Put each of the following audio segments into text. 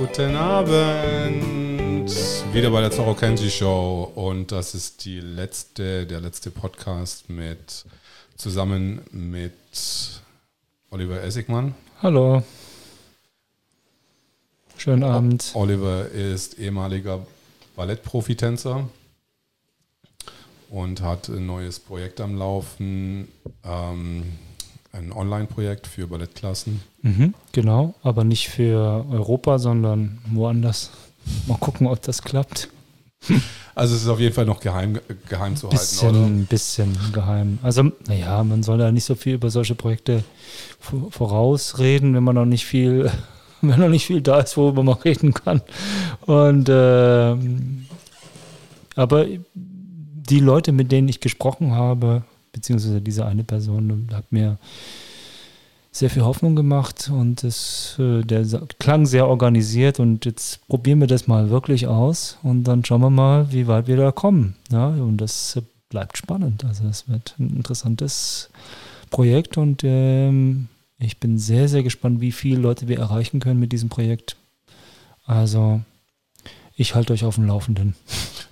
Guten Abend. Wieder bei der Zorro Kenji Show und das ist die letzte, der letzte Podcast mit zusammen mit Oliver Essigmann. Hallo. Schönen Abend. Oliver ist ehemaliger Ballettprofitänzer und hat ein neues Projekt am Laufen. Ähm, ein Online-Projekt für Ballettklassen. Mhm, genau, aber nicht für Europa, sondern woanders. Mal gucken, ob das klappt. Also es ist auf jeden Fall noch geheim, geheim zu bisschen, halten, oder? Ein bisschen geheim. Also, naja, man soll da nicht so viel über solche Projekte vorausreden, wenn man noch nicht viel, wenn noch nicht viel da ist, worüber man reden kann. Und äh, aber die Leute, mit denen ich gesprochen habe, beziehungsweise diese eine Person hat mir sehr viel Hoffnung gemacht und es, äh, der klang sehr organisiert und jetzt probieren wir das mal wirklich aus und dann schauen wir mal, wie weit wir da kommen. Ja, und das bleibt spannend. Also es wird ein interessantes Projekt und ähm, ich bin sehr, sehr gespannt, wie viele Leute wir erreichen können mit diesem Projekt. Also ich halte euch auf dem Laufenden.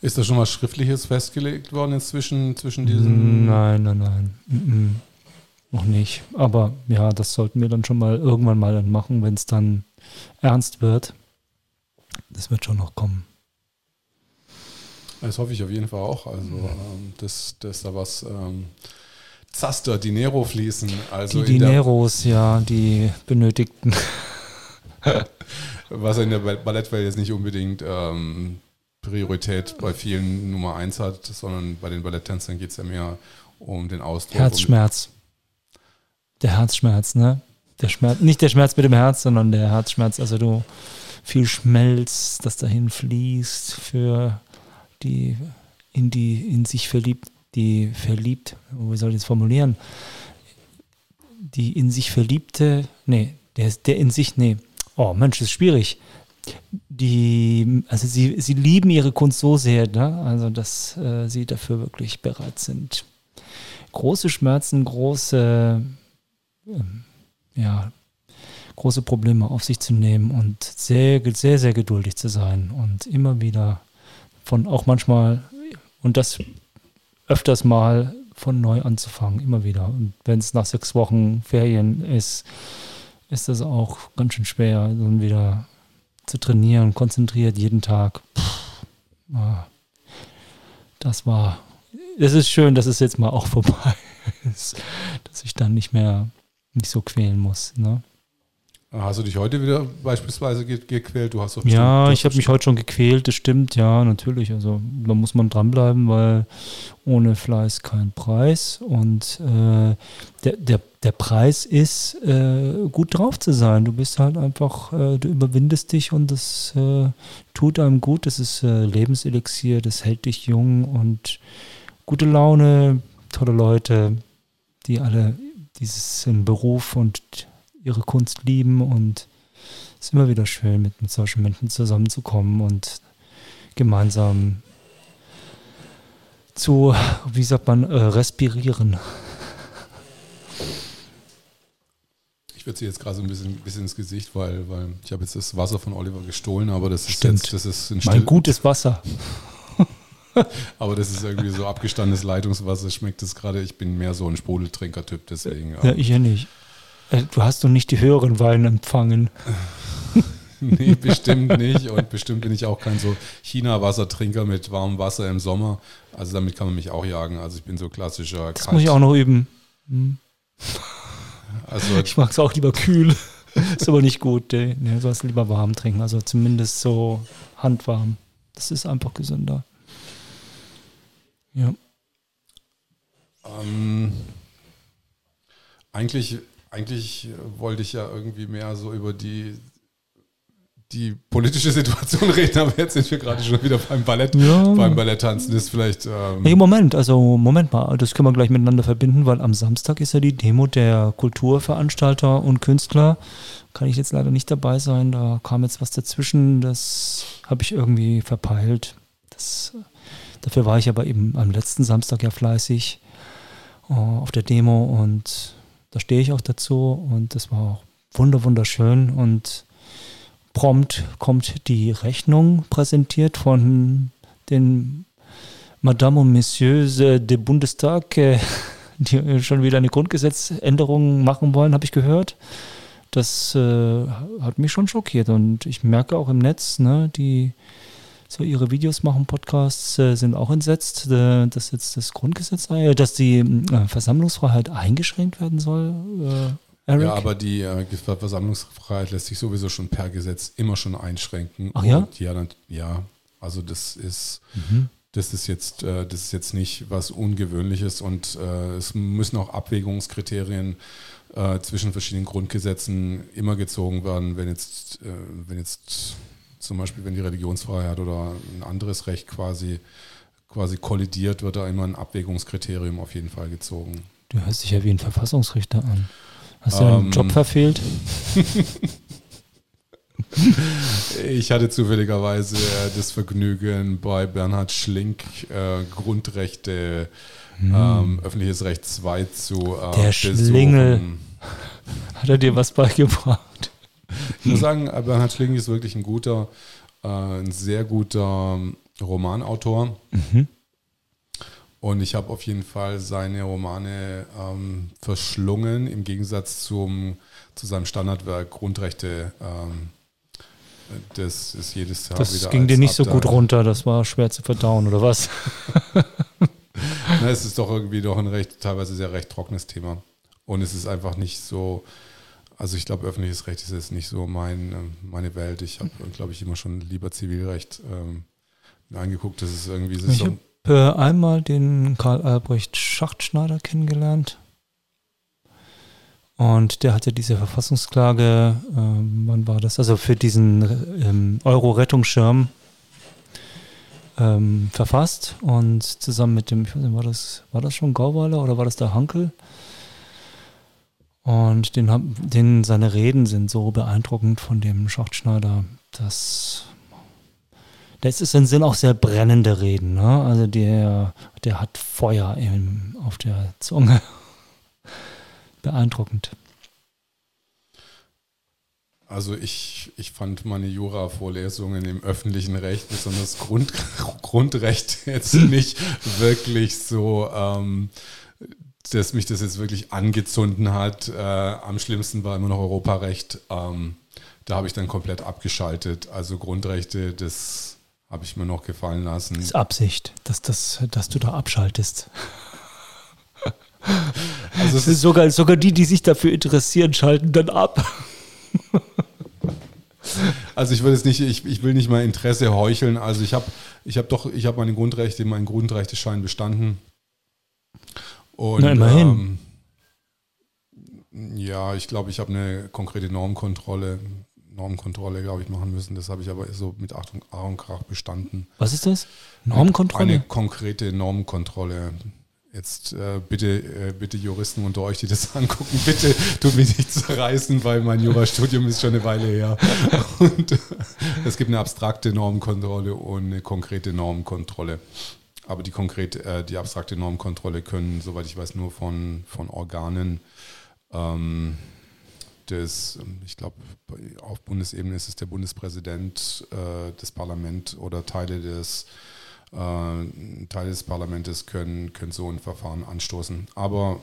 Ist da schon was Schriftliches festgelegt worden inzwischen zwischen diesen? Nein, nein, nein. Mm Noch nicht. Aber ja, das sollten wir dann schon mal irgendwann mal dann machen, wenn es dann ernst wird. Das wird schon noch kommen. Das hoffe ich auf jeden Fall auch. Also, ähm, dass, dass da was ähm, Zaster, Dinero fließen. Also die Dineros, ja, die benötigten. was in der Ballettwelt jetzt nicht unbedingt ähm, Priorität bei vielen Nummer eins hat, sondern bei den Balletttänzern geht es ja mehr um den Ausdruck. Herzschmerz. Der Herzschmerz, ne? Der Schmerz, nicht der Schmerz mit dem Herz, sondern der Herzschmerz. Also du viel Schmelz, das dahin fließt für die in die in sich verliebt, die verliebt, wie soll ich das formulieren? Die in sich verliebte, nee, der, der in sich, nee, oh Mensch, das ist schwierig. Die, also sie, sie lieben ihre Kunst so sehr, ne? also dass äh, sie dafür wirklich bereit sind. Große Schmerzen, große, äh, ja, große Probleme auf sich zu nehmen und sehr, sehr, sehr geduldig zu sein und immer wieder von auch manchmal und das öfters mal von neu anzufangen, immer wieder. Und wenn es nach sechs Wochen Ferien ist, ist das auch ganz schön schwer, dann wieder zu trainieren, konzentriert jeden Tag. Puh, ah, das war, es ist schön, dass es jetzt mal auch vorbei ist, dass ich dann nicht mehr nicht so quälen muss. Ne? Hast du dich heute wieder beispielsweise gequält? Du hast doch Ja, ich habe mich heute schon gequält, das stimmt, ja, natürlich. Also da muss man dranbleiben, weil ohne Fleiß kein Preis. Und äh, der, der, der Preis ist, äh, gut drauf zu sein. Du bist halt einfach, äh, du überwindest dich und das äh, tut einem gut. Das ist äh, Lebenselixier, das hält dich jung und gute Laune, tolle Leute, die alle dieses Beruf und ihre Kunst lieben und es ist immer wieder schön, mit, mit solchen Menschen zusammenzukommen und gemeinsam zu, wie sagt man, äh, respirieren. Ich würde sie jetzt gerade so ein bisschen, bisschen ins Gesicht, weil, weil ich habe jetzt das Wasser von Oliver gestohlen, aber das ist jetzt, das ist ein Mein gutes Wasser. aber das ist irgendwie so abgestandenes Leitungswasser, schmeckt es gerade. Ich bin mehr so ein Sprudeltrinker-Typ, deswegen. Ja, ich ja nicht. Äh, du hast doch nicht die höheren Weine empfangen. nee, bestimmt nicht. Und bestimmt bin ich auch kein so China-Wassertrinker mit warmem Wasser im Sommer. Also damit kann man mich auch jagen. Also ich bin so klassischer. Das Kalt. muss ich auch noch üben. Hm. Also, ich mag es auch lieber kühl. ist aber nicht gut. Nee, du sollst lieber warm trinken. Also zumindest so handwarm. Das ist einfach gesünder. Ja. Ähm, eigentlich eigentlich wollte ich ja irgendwie mehr so über die, die politische Situation reden, aber jetzt sind wir gerade schon wieder beim Ballett, ja. beim Balletttanzen. Das ist vielleicht. Ähm hey, Moment, also Moment mal, das können wir gleich miteinander verbinden, weil am Samstag ist ja die Demo der Kulturveranstalter und Künstler. Kann ich jetzt leider nicht dabei sein, da kam jetzt was dazwischen, das habe ich irgendwie verpeilt. Das, dafür war ich aber eben am letzten Samstag ja fleißig uh, auf der Demo und stehe ich auch dazu und das war auch wunder wunderschön und prompt kommt die Rechnung präsentiert von den Madame und Messieurs de Bundestag, äh, die schon wieder eine Grundgesetzänderung machen wollen, habe ich gehört. Das äh, hat mich schon schockiert und ich merke auch im Netz, ne, die so ihre Videos machen, Podcasts, äh, sind auch entsetzt, äh, dass jetzt das Grundgesetz, äh, dass die äh, Versammlungsfreiheit eingeschränkt werden soll. Äh, Eric? Ja, aber die Versammlungsfreiheit lässt sich sowieso schon per Gesetz immer schon einschränken. Ach ja? Und ja, dann, ja, also das ist, mhm. das ist jetzt, das ist jetzt nicht was Ungewöhnliches und es müssen auch Abwägungskriterien zwischen verschiedenen Grundgesetzen immer gezogen werden, wenn jetzt, wenn jetzt zum Beispiel, wenn die Religionsfreiheit oder ein anderes Recht quasi, quasi kollidiert, wird da immer ein Abwägungskriterium auf jeden Fall gezogen. Du hörst dich ja wie ein Verfassungsrichter an. Hast du ähm, deinen Job verfehlt? ich hatte zufälligerweise das Vergnügen, bei Bernhard Schlink äh, Grundrechte, hm. ähm, öffentliches Recht 2 zu äh, Der Schlingel. Hat er dir was beigebracht? Ich muss sagen, Bernhard Schling ist wirklich ein guter, äh, ein sehr guter Romanautor. Mhm. Und ich habe auf jeden Fall seine Romane ähm, verschlungen, im Gegensatz zum, zu seinem Standardwerk Grundrechte. Ähm, das ist jedes Jahr das wieder. Das ging dir nicht so gut runter, das war schwer zu verdauen, oder was? Na, es ist doch irgendwie doch ein recht, teilweise sehr recht trockenes Thema. Und es ist einfach nicht so, also ich glaube, öffentliches Recht ist jetzt nicht so mein, ähm, meine Welt. Ich habe, glaube ich, immer schon lieber Zivilrecht ähm, angeguckt. Das ist irgendwie so. Ich habe äh, einmal den Karl Albrecht Schachtschneider kennengelernt. Und der hatte diese Verfassungsklage, äh, wann war das? Also für diesen ähm, Euro-Rettungsschirm ähm, verfasst und zusammen mit dem, ich weiß nicht, war das, war das schon Gauweiler oder war das der Hankel? Und den, den, seine Reden sind so beeindruckend von dem Schachtschneider, dass das ist in Sinn auch sehr brennende Reden. Ne? Also der, der hat Feuer im, auf der Zunge. Beeindruckend. Also ich, ich fand meine Jura-Vorlesungen im öffentlichen Recht, besonders Grund, Grundrecht, jetzt nicht wirklich so ähm, dass mich das jetzt wirklich angezunden hat. Äh, am schlimmsten war immer noch Europarecht. Ähm, da habe ich dann komplett abgeschaltet. Also Grundrechte, das habe ich mir noch gefallen lassen. Das ist Absicht, dass, das, dass du da abschaltest. Also es sogar, sogar die, die sich dafür interessieren, schalten dann ab. Also ich will jetzt nicht, ich, ich will nicht mal Interesse heucheln. Also ich habe ich hab doch, ich habe meine Grundrechte, meinen Grundrechteschein bestanden. Und, Na, immerhin. Ähm, ja, ich glaube, ich habe eine konkrete Normkontrolle, Normkontrolle, glaube ich, machen müssen. Das habe ich aber so mit Achtung, Aaron Krach bestanden. Was ist das? Normkontrolle? Eine konkrete Normkontrolle. Jetzt äh, bitte, äh, bitte Juristen unter euch, die das angucken, bitte tut mich nicht zerreißen, weil mein Jurastudium ist schon eine Weile her. Und äh, es gibt eine abstrakte Normkontrolle und eine konkrete Normkontrolle. Aber die konkret, äh, die abstrakte Normkontrolle können, soweit ich weiß, nur von, von Organen ähm, des, ich glaube, auf Bundesebene ist es der Bundespräsident, äh, das Parlament oder Teile des äh, Teile des Parlaments können, können so ein Verfahren anstoßen. Aber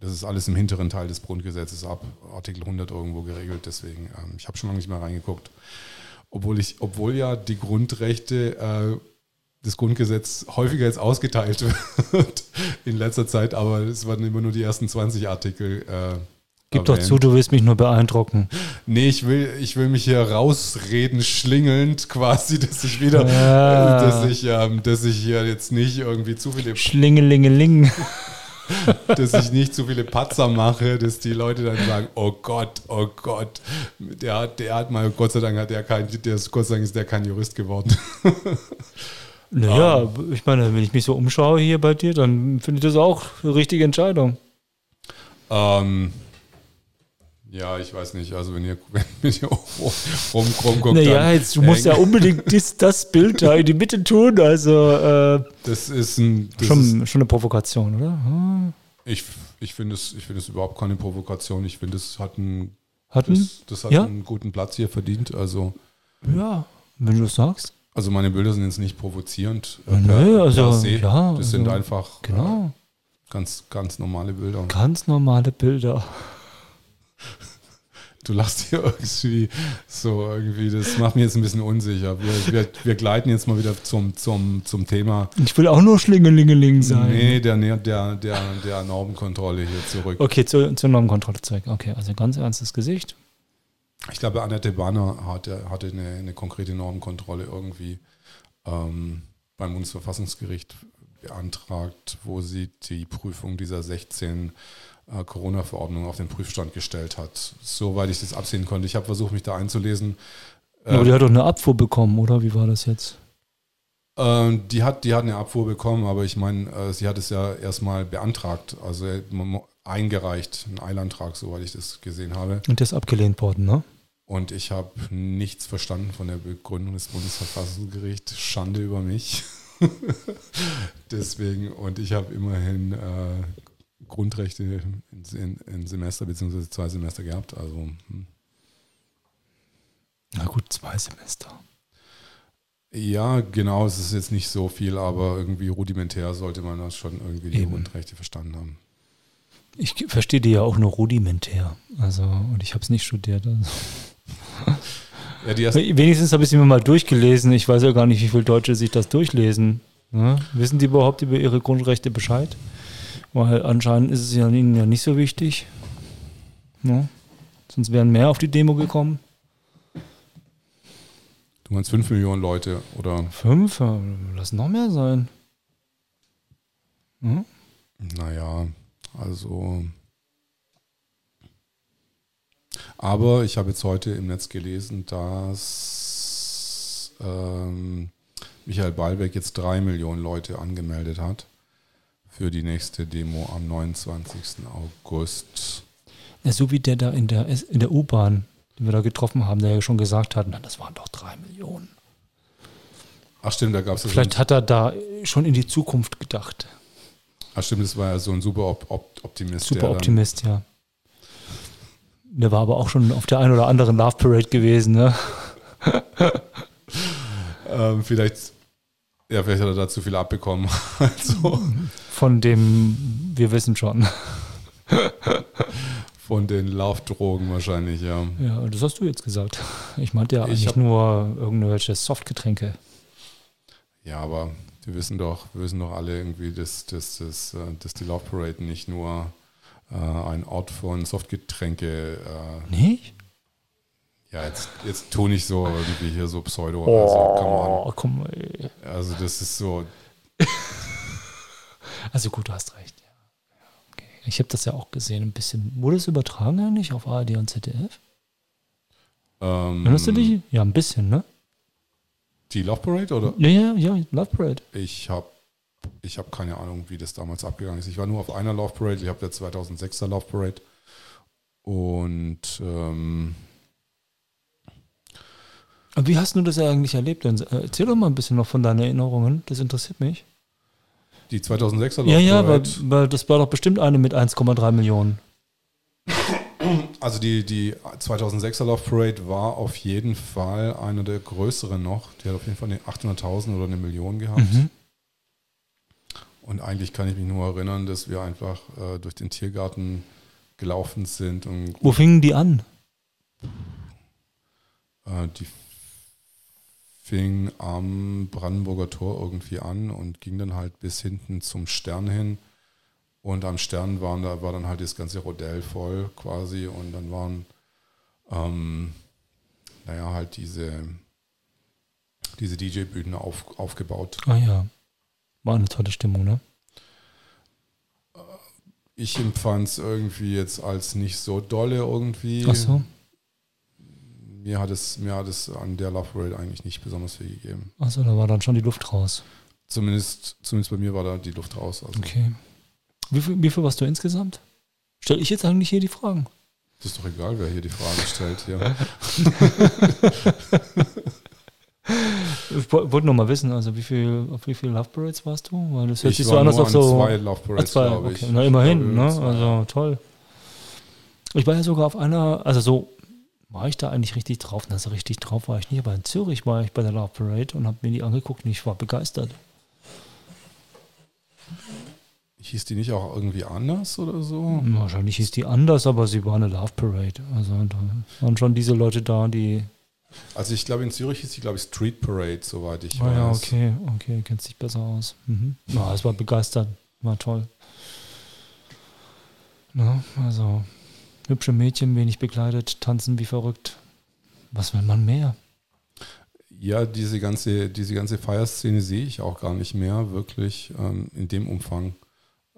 das ist alles im hinteren Teil des Grundgesetzes ab Artikel 100 irgendwo geregelt. Deswegen, ähm, ich habe schon lange nicht mehr reingeguckt. Obwohl, ich, obwohl ja die Grundrechte äh, das Grundgesetz häufiger jetzt ausgeteilt wird in letzter Zeit, aber es waren immer nur die ersten 20 Artikel. Äh, Gib doch zu, du willst mich nur beeindrucken. Nee, ich will, ich will mich hier rausreden, schlingelnd quasi, dass ich wieder, ja. dass ich, ähm, dass ich hier jetzt nicht irgendwie zu viele. Schlingelingeling. dass ich nicht zu viele Patzer mache, dass die Leute dann sagen, oh Gott, oh Gott, der, der hat mal, Gott sei Dank hat der kein, der ist, Gott sei Dank ist der kein Jurist geworden. Naja, um, ich meine, wenn ich mich so umschaue hier bei dir, dann finde ich das auch eine richtige Entscheidung. Ähm, ja, ich weiß nicht. Also wenn ihr, wenn ihr rum, rumguckt. Naja, jetzt, du musst ja unbedingt das, das Bild da in die Mitte tun. Also äh, das ist ein das schon, ist, schon eine Provokation, oder? Hm. Ich, ich finde es, find es überhaupt keine Provokation. Ich finde, es hat ein Hatten? Das, das hat Ja? einen guten Platz hier verdient. Also, Ja, wenn du das sagst. Also meine Bilder sind jetzt nicht provozierend. Äh, nö, also, ja, Das sind also, einfach äh, Genau. ganz, ganz normale Bilder. Ganz normale Bilder. Du lachst hier irgendwie so irgendwie, das macht mich jetzt ein bisschen unsicher. Wir, wir, wir gleiten jetzt mal wieder zum, zum, zum Thema. Ich will auch nur Schlingelingeling sein. Nee, der, der, der, der Normenkontrolle hier zurück. Okay, zur, zur Normkontrolle zurück. Okay, also ganz ernstes Gesicht. Ich glaube, Annette Banner hatte, hatte eine, eine konkrete Normenkontrolle irgendwie ähm, beim Bundesverfassungsgericht beantragt, wo sie die Prüfung dieser 16 äh, Corona-Verordnungen auf den Prüfstand gestellt hat. Soweit ich das absehen konnte. Ich habe versucht, mich da einzulesen. Aber Ähm, die hat doch eine Abfuhr bekommen, oder? Wie war das jetzt? Ähm, die, hat, die hat eine Abfuhr bekommen, aber ich meine, äh, sie hat es ja erstmal beantragt, also äh, eingereicht, einen Eilantrag, soweit ich das gesehen habe. Und der ist abgelehnt worden, ne? Und ich habe nichts verstanden von der Begründung des Bundesverfassungsgerichts. Schande über mich. Deswegen, und ich habe immerhin äh, Grundrechte in, Semester bzw. zwei Semester gehabt. Also hm. Na gut, zwei Semester. ja, genau, es ist jetzt nicht so viel, aber irgendwie rudimentär sollte man das schon irgendwie die Eben. Grundrechte verstanden haben. Ich verstehe die ja auch nur rudimentär. Also, und ich habe es nicht studiert. Also. Ja, Wenigstens habe ich es mir mal durchgelesen. Ich weiß ja gar nicht, wie viele Deutsche sich das durchlesen. Ne? Wissen die überhaupt über ihre Grundrechte Bescheid? Weil anscheinend ist es ja ihnen ja nicht so wichtig. Ne? Sonst wären mehr auf die Demo gekommen. du meinst 5 Millionen Leute oder Fünf? Ja, Lass noch mehr sein. Hm? Naja, also. Aber ich habe jetzt heute im Netz gelesen, dass ähm, Michael Ballbeck jetzt drei Millionen Leute angemeldet hat für die nächste Demo am 29. August. Ja, so wie der da in der, in der U-Bahn, den wir da getroffen haben, der ja schon gesagt hat, na, das waren doch drei Millionen. Ach stimmt, da gab es Vielleicht hat er da schon in die Zukunft gedacht. Ach stimmt, das war ja so ein super Op Op Optimist. Super Optimist, ja. Der war aber auch schon auf der einen oder anderen Love Parade gewesen, ne? Ähm, vielleicht, ja, vielleicht hat er da zu viel abbekommen. also Von dem, wir wissen schon. von den Laufdrogen wahrscheinlich, ja. Ja, das hast du jetzt gesagt. Ich meinte ja Ich eigentlich nur irgendwelche Softgetränke. Ja, aber wir wissen doch, wissen doch alle irgendwie, dass, dass, dass, äh, dass die Love Parade nicht nur äh, ein Ort von Softgetränke, äh, Nicht? ja, jetzt, jetzt tu nicht so irgendwie hier so Pseudo, also, come Oh, komm on. also das ist so, Also gut, du hast recht. Ja, Okay. Ich habe das ja auch gesehen, ein bisschen. Wurde es übertragen eigentlich auf ARD und ZDF? ähm, Erinnerst du dich? Ja, ein bisschen, ne? Die Love Parade oder? Ja, ja, ja, Love Parade. Ich habe ich hab keine Ahnung, wie das damals abgegangen ist. Ich war nur auf einer Love Parade, ich habe der 2006er Love Parade und ähm, Und wie hast du das eigentlich erlebt? Äh, Erzähl doch mal ein bisschen noch von deinen Erinnerungen. Das interessiert mich. die 2006er Love Ja, ja, weil, Parade. weil das war doch bestimmt eine mit 1,3 Millionen. Also die, die 2006er Love Parade war auf jeden Fall einer der größeren noch. Die hat auf jeden Fall eine 800.000 oder eine Million gehabt. Mhm. Und eigentlich kann ich mich nur erinnern, dass wir einfach äh, durch den Tiergarten gelaufen sind und Wo fingen die an? äh, die fing am Brandenburger Tor irgendwie an und ging dann halt bis hinten zum Stern hin. Und am Stern waren, da war dann halt das ganze Rodell voll quasi und dann waren, ähm, naja, halt diese, diese DJ-Bühnen auf, aufgebaut. Ah ja. War eine tolle Stimmung, ne? Ich empfand es irgendwie jetzt als nicht so dolle irgendwie. Ach so. Mir hat es, mir hat es an der Love Parade eigentlich nicht besonders viel gegeben. Achso, da war dann schon die Luft raus. Zumindest, zumindest bei mir war da die Luft raus. Also Okay. Wie viel, wie viel warst du insgesamt? Stell ich jetzt eigentlich hier die Fragen? das ist doch egal, wer hier die Frage stellt. Hier. Ich woll- wollte nur mal wissen, also wie viel, auf wie viel Love Parades warst du? Weil das hört Ich sich so war an, als nur ob an so. zwei Love Parades, zwei, glaube okay. ich. Na, immerhin, Ich ne? glaube, zwei. Also toll. Ich war ja sogar auf einer, also so war ich da eigentlich richtig drauf? Also richtig drauf war ich nicht, aber in Zürich war ich bei der Love Parade und habe mir die angeguckt und ich war begeistert. Hieß die nicht auch irgendwie anders oder so? Wahrscheinlich hieß die anders, aber sie war eine Love Parade. Also da waren schon diese Leute da, die. Also ich glaube in Zürich hieß die, glaube ich, Street Parade, soweit ich Ah weiß. ja, okay, okay, kennt sich besser aus. Mhm. Ja, es war begeistert, war toll. Na, also hübsche Mädchen, wenig bekleidet, tanzen wie verrückt. Was will man mehr? Ja, diese ganze, diese ganze Feierszene sehe ich auch gar nicht mehr wirklich ähm, in dem Umfang.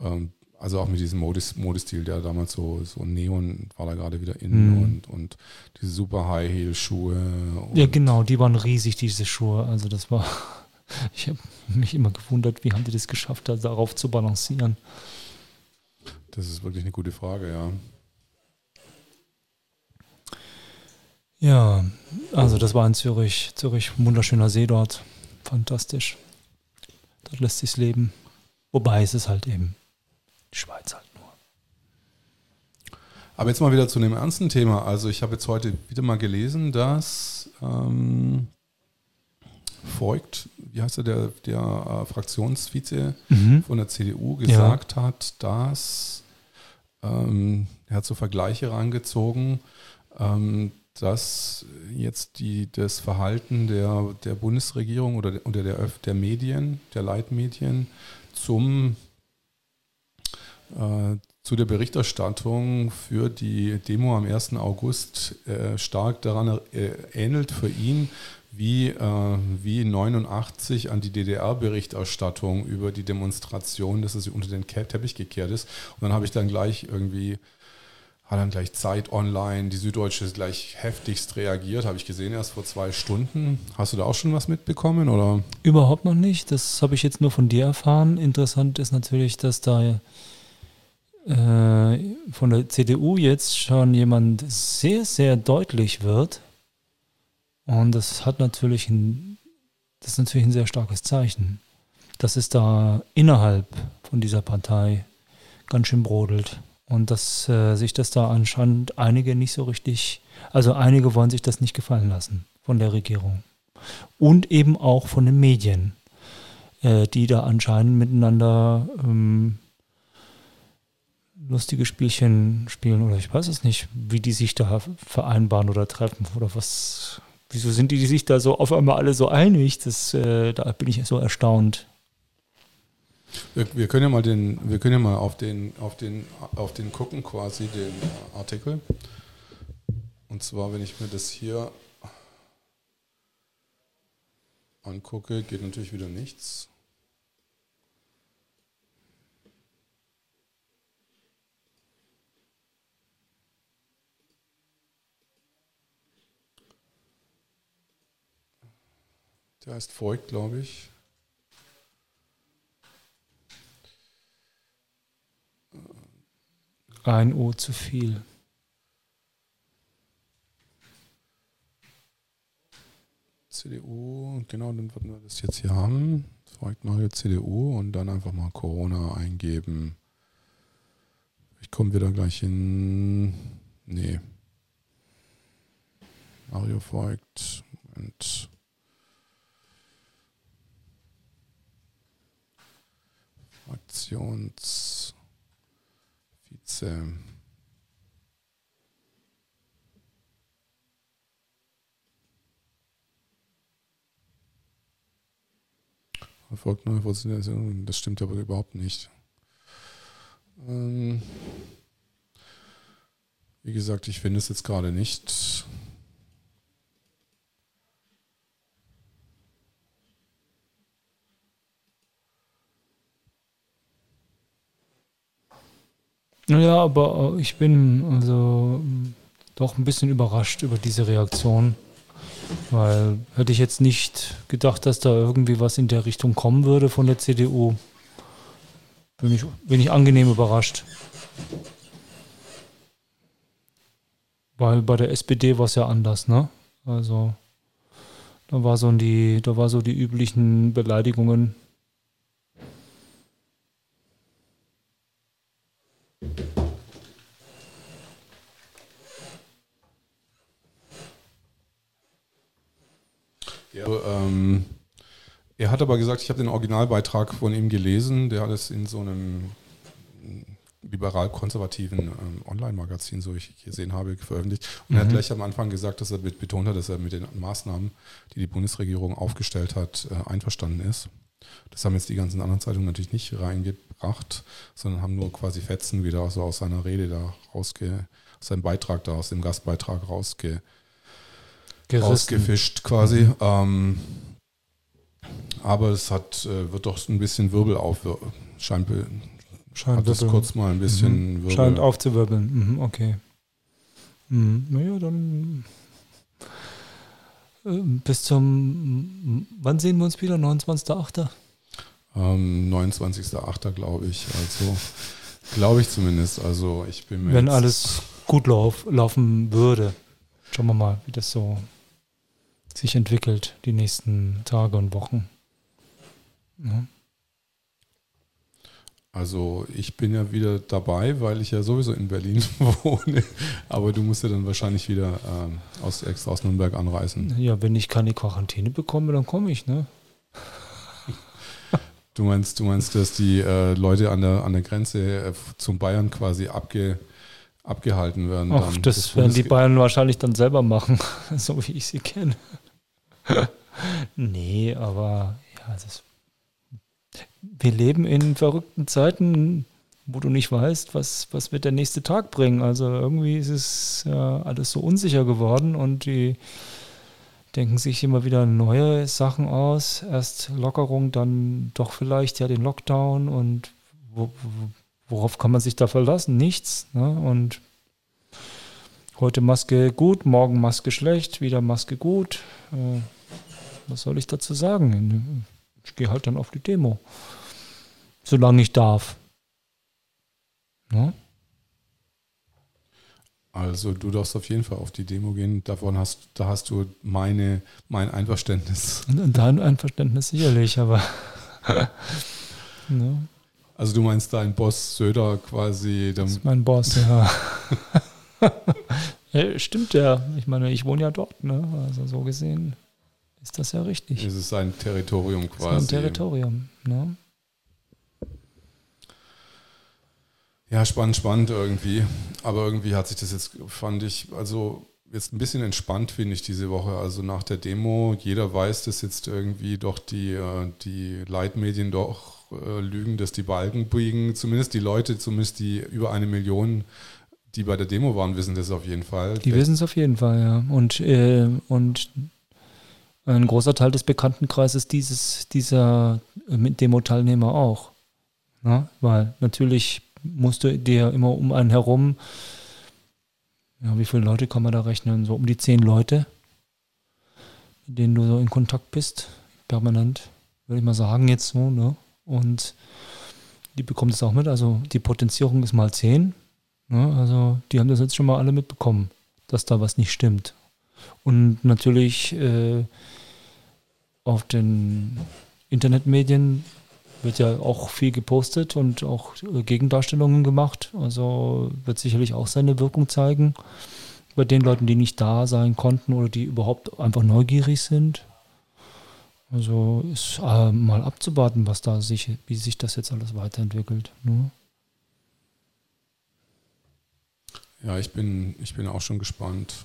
Ähm, also auch mit diesem Modis, Modestil, der damals so, so Neon war da gerade wieder in Mhm. und, und diese super High-Heel-Schuhe. Ja, genau, die waren riesig, diese Schuhe. Also das war, ich habe mich immer gewundert, wie haben die das geschafft, da darauf zu balancieren. Das ist wirklich eine gute Frage, ja. Ja, also das war in Zürich. Zürich, wunderschöner See dort. Fantastisch. Dort lässt sich's leben. Wobei es ist halt eben Schweiz halt nur. Aber jetzt mal wieder zu einem ernsten Thema. Also ich habe jetzt heute wieder mal gelesen, dass ähm, Voigt, wie heißt er, der, der äh, Fraktionsvize von der CDU gesagt hat, dass ähm, er hat so Vergleiche rangezogen, ähm, dass jetzt die, das Verhalten der, der Bundesregierung oder der, oder der, der Medien, der Leitmedien zum zu der Berichterstattung für die Demo am 1. August äh, stark daran äh, ähnelt für ihn, wie, äh, wie 89 an die DDR-Berichterstattung über die Demonstration, dass es unter den Teppich gekehrt ist. Und dann habe ich dann gleich irgendwie, hat dann gleich Zeit online, die Süddeutsche ist gleich heftigst reagiert, habe ich gesehen erst vor zwei Stunden. Hast du da auch schon was mitbekommen? Oder? Überhaupt noch nicht. Das habe ich jetzt nur von dir erfahren. Interessant ist natürlich, dass da äh, von der CDU jetzt schon jemand sehr, sehr deutlich wird. Und das hat natürlich ein, das ist natürlich ein sehr starkes Zeichen, dass es da innerhalb von dieser Partei ganz schön brodelt. Und dass äh, sich das da anscheinend einige nicht so richtig, also einige wollen sich das nicht gefallen lassen von der Regierung. Und eben auch von den Medien, äh, die da anscheinend miteinander ähm, lustige Spielchen spielen oder ich weiß es nicht, wie die sich da vereinbaren oder treffen oder was. Wieso sind die sich da so auf einmal alle so einig? Das, äh, da bin ich so erstaunt. Wir, wir können ja mal den, wir können ja mal auf den, auf den, auf den gucken quasi den Artikel. Und zwar, wenn ich mir das hier angucke, geht natürlich wieder nichts. Der heißt Voigt, glaube ich. Ein O zu viel. CDU, genau, dann würden wir das jetzt hier haben. Voigt neue CDU und dann einfach mal Corona eingeben. Ich komme wieder gleich hin. Nee. Mario Voigt. Moment. Fraktionsvize. Erfolgt neue Vorsitzende, das stimmt aber überhaupt nicht. Ähm, wie gesagt, ich finde es jetzt gerade nicht. Naja, aber äh, ich bin also doch ein bisschen überrascht über diese Reaktion. Weil hätte ich jetzt nicht gedacht, dass da irgendwie was in der Richtung kommen würde von der CDU. Bin ich, bin ich angenehm überrascht. Weil bei der SPD war es ja anders, ne? Also da war so die, da war so die üblichen Beleidigungen. Er, ähm, er hat aber gesagt, ich habe den Originalbeitrag von ihm gelesen, der hat es in so einem liberal-konservativen ähm, Online-Magazin, so ich gesehen habe, veröffentlicht. Und mhm. er hat mhm. gleich am Anfang gesagt, dass er betont hat, dass er mit den Maßnahmen, die die Bundesregierung aufgestellt hat, äh, einverstanden ist. Das haben jetzt die ganzen anderen Zeitungen natürlich nicht reingebracht, sondern haben nur quasi Fetzen wieder so aus seiner Rede da rausge, aus seinem Beitrag da, aus dem Gastbeitrag rausge, rausgefischt quasi. Mhm. Ähm, aber es hat, äh, wird doch ein bisschen Wirbel auf, scheint, scheint hat es kurz mal ein bisschen mhm. Wirbel. Scheint aufzuwirbeln, mhm, okay. Mhm. Naja, dann äh, bis zum, wann sehen wir uns wieder? 29.8.? Ähm, 29.8. glaube ich. Also, glaube ich zumindest. Also, ich bin mir Wenn alles gut lauf, laufen würde. Schauen wir mal, wie das so sich entwickelt, die nächsten Tage und Wochen. Ja. Also ich bin ja wieder dabei, weil ich ja sowieso in Berlin wohne. Aber du musst ja dann wahrscheinlich wieder ähm, aus, extra aus Nürnberg anreisen. Ja, wenn ich keine Quarantäne bekomme, dann komme ich, ne? Du meinst, du meinst, dass die äh, Leute an der, an der Grenze äh, zum Bayern quasi abge, abgehalten werden? Ach, das, das werden die Bayern wahrscheinlich dann selber machen, so wie ich sie kenne. nee, aber ja, das wir leben in verrückten Zeiten, wo du nicht weißt, was, was wird der nächste Tag bringen. Also irgendwie ist es ja alles so unsicher geworden und die denken sich immer wieder neue Sachen aus. Erst Lockerung, dann doch vielleicht ja den Lockdown und wo, worauf kann man sich da verlassen? Nichts. Ne? Und heute Maske gut, morgen Maske schlecht, wieder Maske gut. Äh, was soll ich dazu sagen? Ich gehe halt dann auf die Demo. Solange ich darf. Ne? Also du darfst auf jeden Fall auf die Demo gehen. Davon hast, da hast du meine, mein Einverständnis. Dein Einverständnis sicherlich, aber. ne? Also du meinst dein Boss Söder quasi. Das ist mein Boss, ja. ja. Stimmt ja. Ich meine, ich wohne ja dort, ne? Also so gesehen ist das ja richtig. Es ist sein Territorium quasi. Sein Territorium, ne? Ja, spannend, spannend irgendwie. Aber irgendwie hat sich das jetzt, fand ich, also jetzt ein bisschen entspannt, finde ich, diese Woche. Also nach der Demo, jeder weiß, dass jetzt irgendwie doch die, äh, die Leitmedien doch äh, lügen, dass die Balken biegen. Zumindest die Leute, zumindest die über eine Million, die bei der Demo waren, wissen das auf jeden Fall. Die wissen es auf jeden Fall, ja. Und, äh, und ein großer Teil des Bekanntenkreises dieses, dieser äh, Demo-Teilnehmer auch. Ja, weil natürlich musst du dir immer um einen herum, ja, wie viele Leute kann man da rechnen? So um die zehn Leute, mit denen du so in Kontakt bist, permanent, würde ich mal sagen, jetzt so, ne? Und die bekommt es auch mit. Also die Potenzierung ist mal zehn. Ne? Also die haben das jetzt schon mal alle mitbekommen, dass da was nicht stimmt. Und natürlich äh, auf den Internetmedien wird ja auch viel gepostet und auch äh, Gegendarstellungen gemacht. Also wird sicherlich auch seine Wirkung zeigen bei den Leuten, die nicht da sein konnten oder die überhaupt einfach neugierig sind. Also ist äh, mal abzuwarten, was da sich, wie sich das jetzt alles weiterentwickelt. Ne? Ja, ich bin, ich bin auch schon gespannt.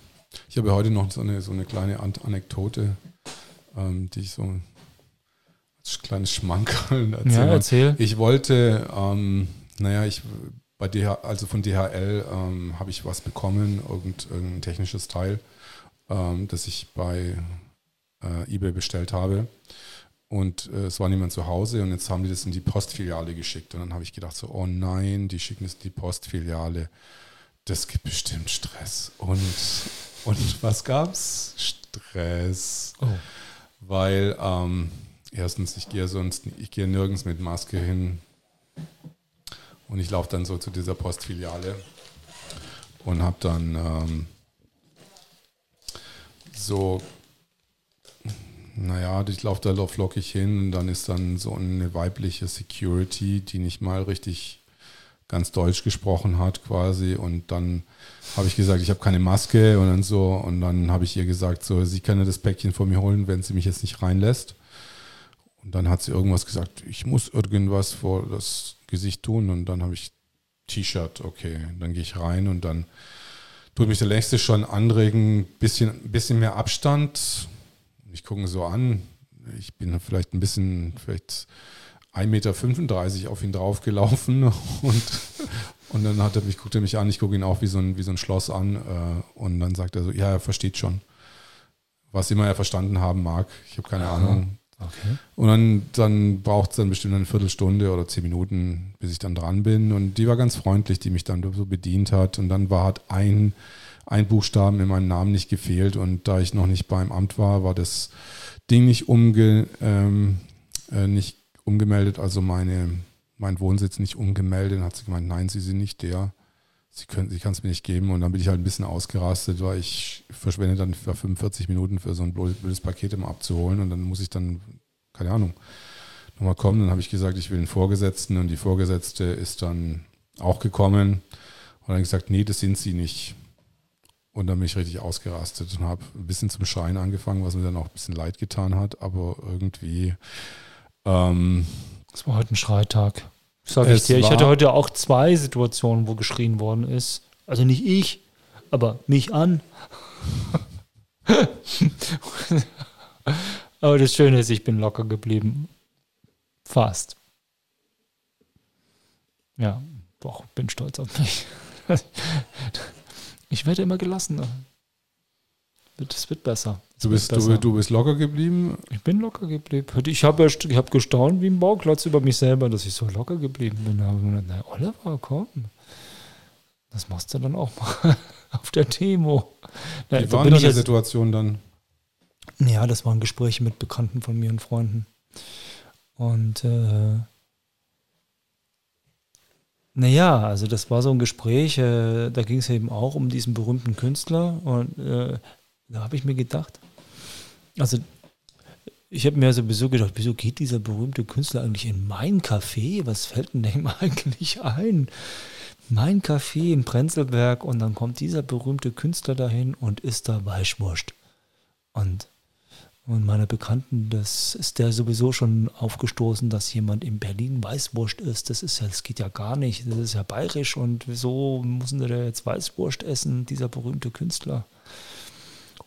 Ich habe heute noch so eine, so eine kleine Anekdote ähm, die ich so als kleines Schmankerl erzähle. Ja, erzähl. Ich wollte, ähm, naja, ich bei DH, also von DHL ähm, habe ich was bekommen, irgendein technisches Teil, ähm, das ich bei äh, eBay bestellt habe. Und äh, es war niemand zu Hause und jetzt haben die das in die Postfiliale geschickt. Und dann habe ich gedacht, so, oh nein, die schicken es in die Postfiliale. Das gibt bestimmt Stress. Und, und was gab's? Stress. Oh weil ähm, erstens, ich gehe sonst, ich gehe nirgends mit Maske hin und ich laufe dann so zu dieser Postfiliale und habe dann ähm, so, naja, ich laufe da flockig hin und dann ist dann so eine weibliche Security, die nicht mal richtig ganz Deutsch gesprochen hat quasi. Und dann habe ich gesagt, ich habe keine Maske und dann so. Und dann habe ich ihr gesagt, so, sie kann das Päckchen von mir holen, wenn sie mich jetzt nicht reinlässt. Und dann hat sie irgendwas gesagt, ich muss irgendwas vor das Gesicht tun. Und dann habe ich T-Shirt, okay. Dann gehe ich rein und dann tut mich der Längste schon anregen, bisschen, bisschen mehr Abstand. Ich gucke so an. Ich bin vielleicht ein bisschen, vielleicht 1,35 Meter auf ihn draufgelaufen und, und dann hat er mich, guckt er mich an, ich gucke ihn auch wie so, ein, wie so ein Schloss an äh, und dann sagt er so, ja, er versteht schon. Was immer er verstanden haben mag. Ich habe keine Aha. Ahnung. Okay. Und dann, dann braucht es dann bestimmt eine Viertelstunde oder zehn Minuten, bis ich dann dran bin. Und die war ganz freundlich, die mich dann so bedient hat. Und dann war hat ein, ein Buchstaben in meinem Namen nicht gefehlt. Und da ich noch nicht beim Amt war, war das Ding nicht, umge, ähm, äh, nicht umgemeldet, also meine, mein Wohnsitz nicht umgemeldet. Dann hat sie gemeint, nein, Sie sind nicht der. Sie, kann es mir nicht geben. Und dann bin ich halt ein bisschen ausgerastet, weil ich verschwende dann für 45 Minuten für so ein blödes Paket immer abzuholen. Und dann muss ich dann, keine Ahnung, nochmal kommen. Dann habe ich gesagt, ich will einen Vorgesetzten. Und die Vorgesetzte ist dann auch gekommen. Und dann gesagt, nee, das sind sie nicht. Und dann bin ich richtig ausgerastet und habe ein bisschen zum Schreien angefangen, was mir dann auch ein bisschen leid getan hat. Aber irgendwie. Ähm, das war heute ein Schreitag. Sag ich dir. Ich hatte heute auch zwei Situationen, wo geschrien worden ist. Also nicht ich, aber mich an. aber das Schöne ist, ich bin locker geblieben. Fast. Ja, doch, bin stolz auf mich. Ich werde immer gelassener. Es wird besser. Du bist, du, du, bist locker geblieben? Ich bin locker geblieben. Ich habe ich hab gestaunt wie ein Bauklotz über mich selber, dass ich so locker geblieben bin. Da habe ich gedacht, na, Oliver, komm. Das machst du dann auch mal auf der Demo. Wie war deine Situation dann? Ja, das waren Gespräche mit Bekannten von mir und Freunden. Und äh, naja, also das war so ein Gespräch, äh, da ging es eben auch um diesen berühmten Künstler. Und äh, da habe ich mir gedacht, also ich habe mir sowieso gedacht, wieso geht dieser berühmte Künstler eigentlich in mein Café? Was fällt denn dem eigentlich ein? Mein Café in Prenzlberg und dann kommt dieser berühmte Künstler dahin und isst da Weißwurst. Und, und meine Bekannten, das ist der sowieso schon aufgestoßen, dass jemand in Berlin Weißwurst isst. Das ist ja, das geht ja gar nicht. Das ist ja bayerisch und wieso müssen da jetzt Weißwurst essen, dieser berühmte Künstler?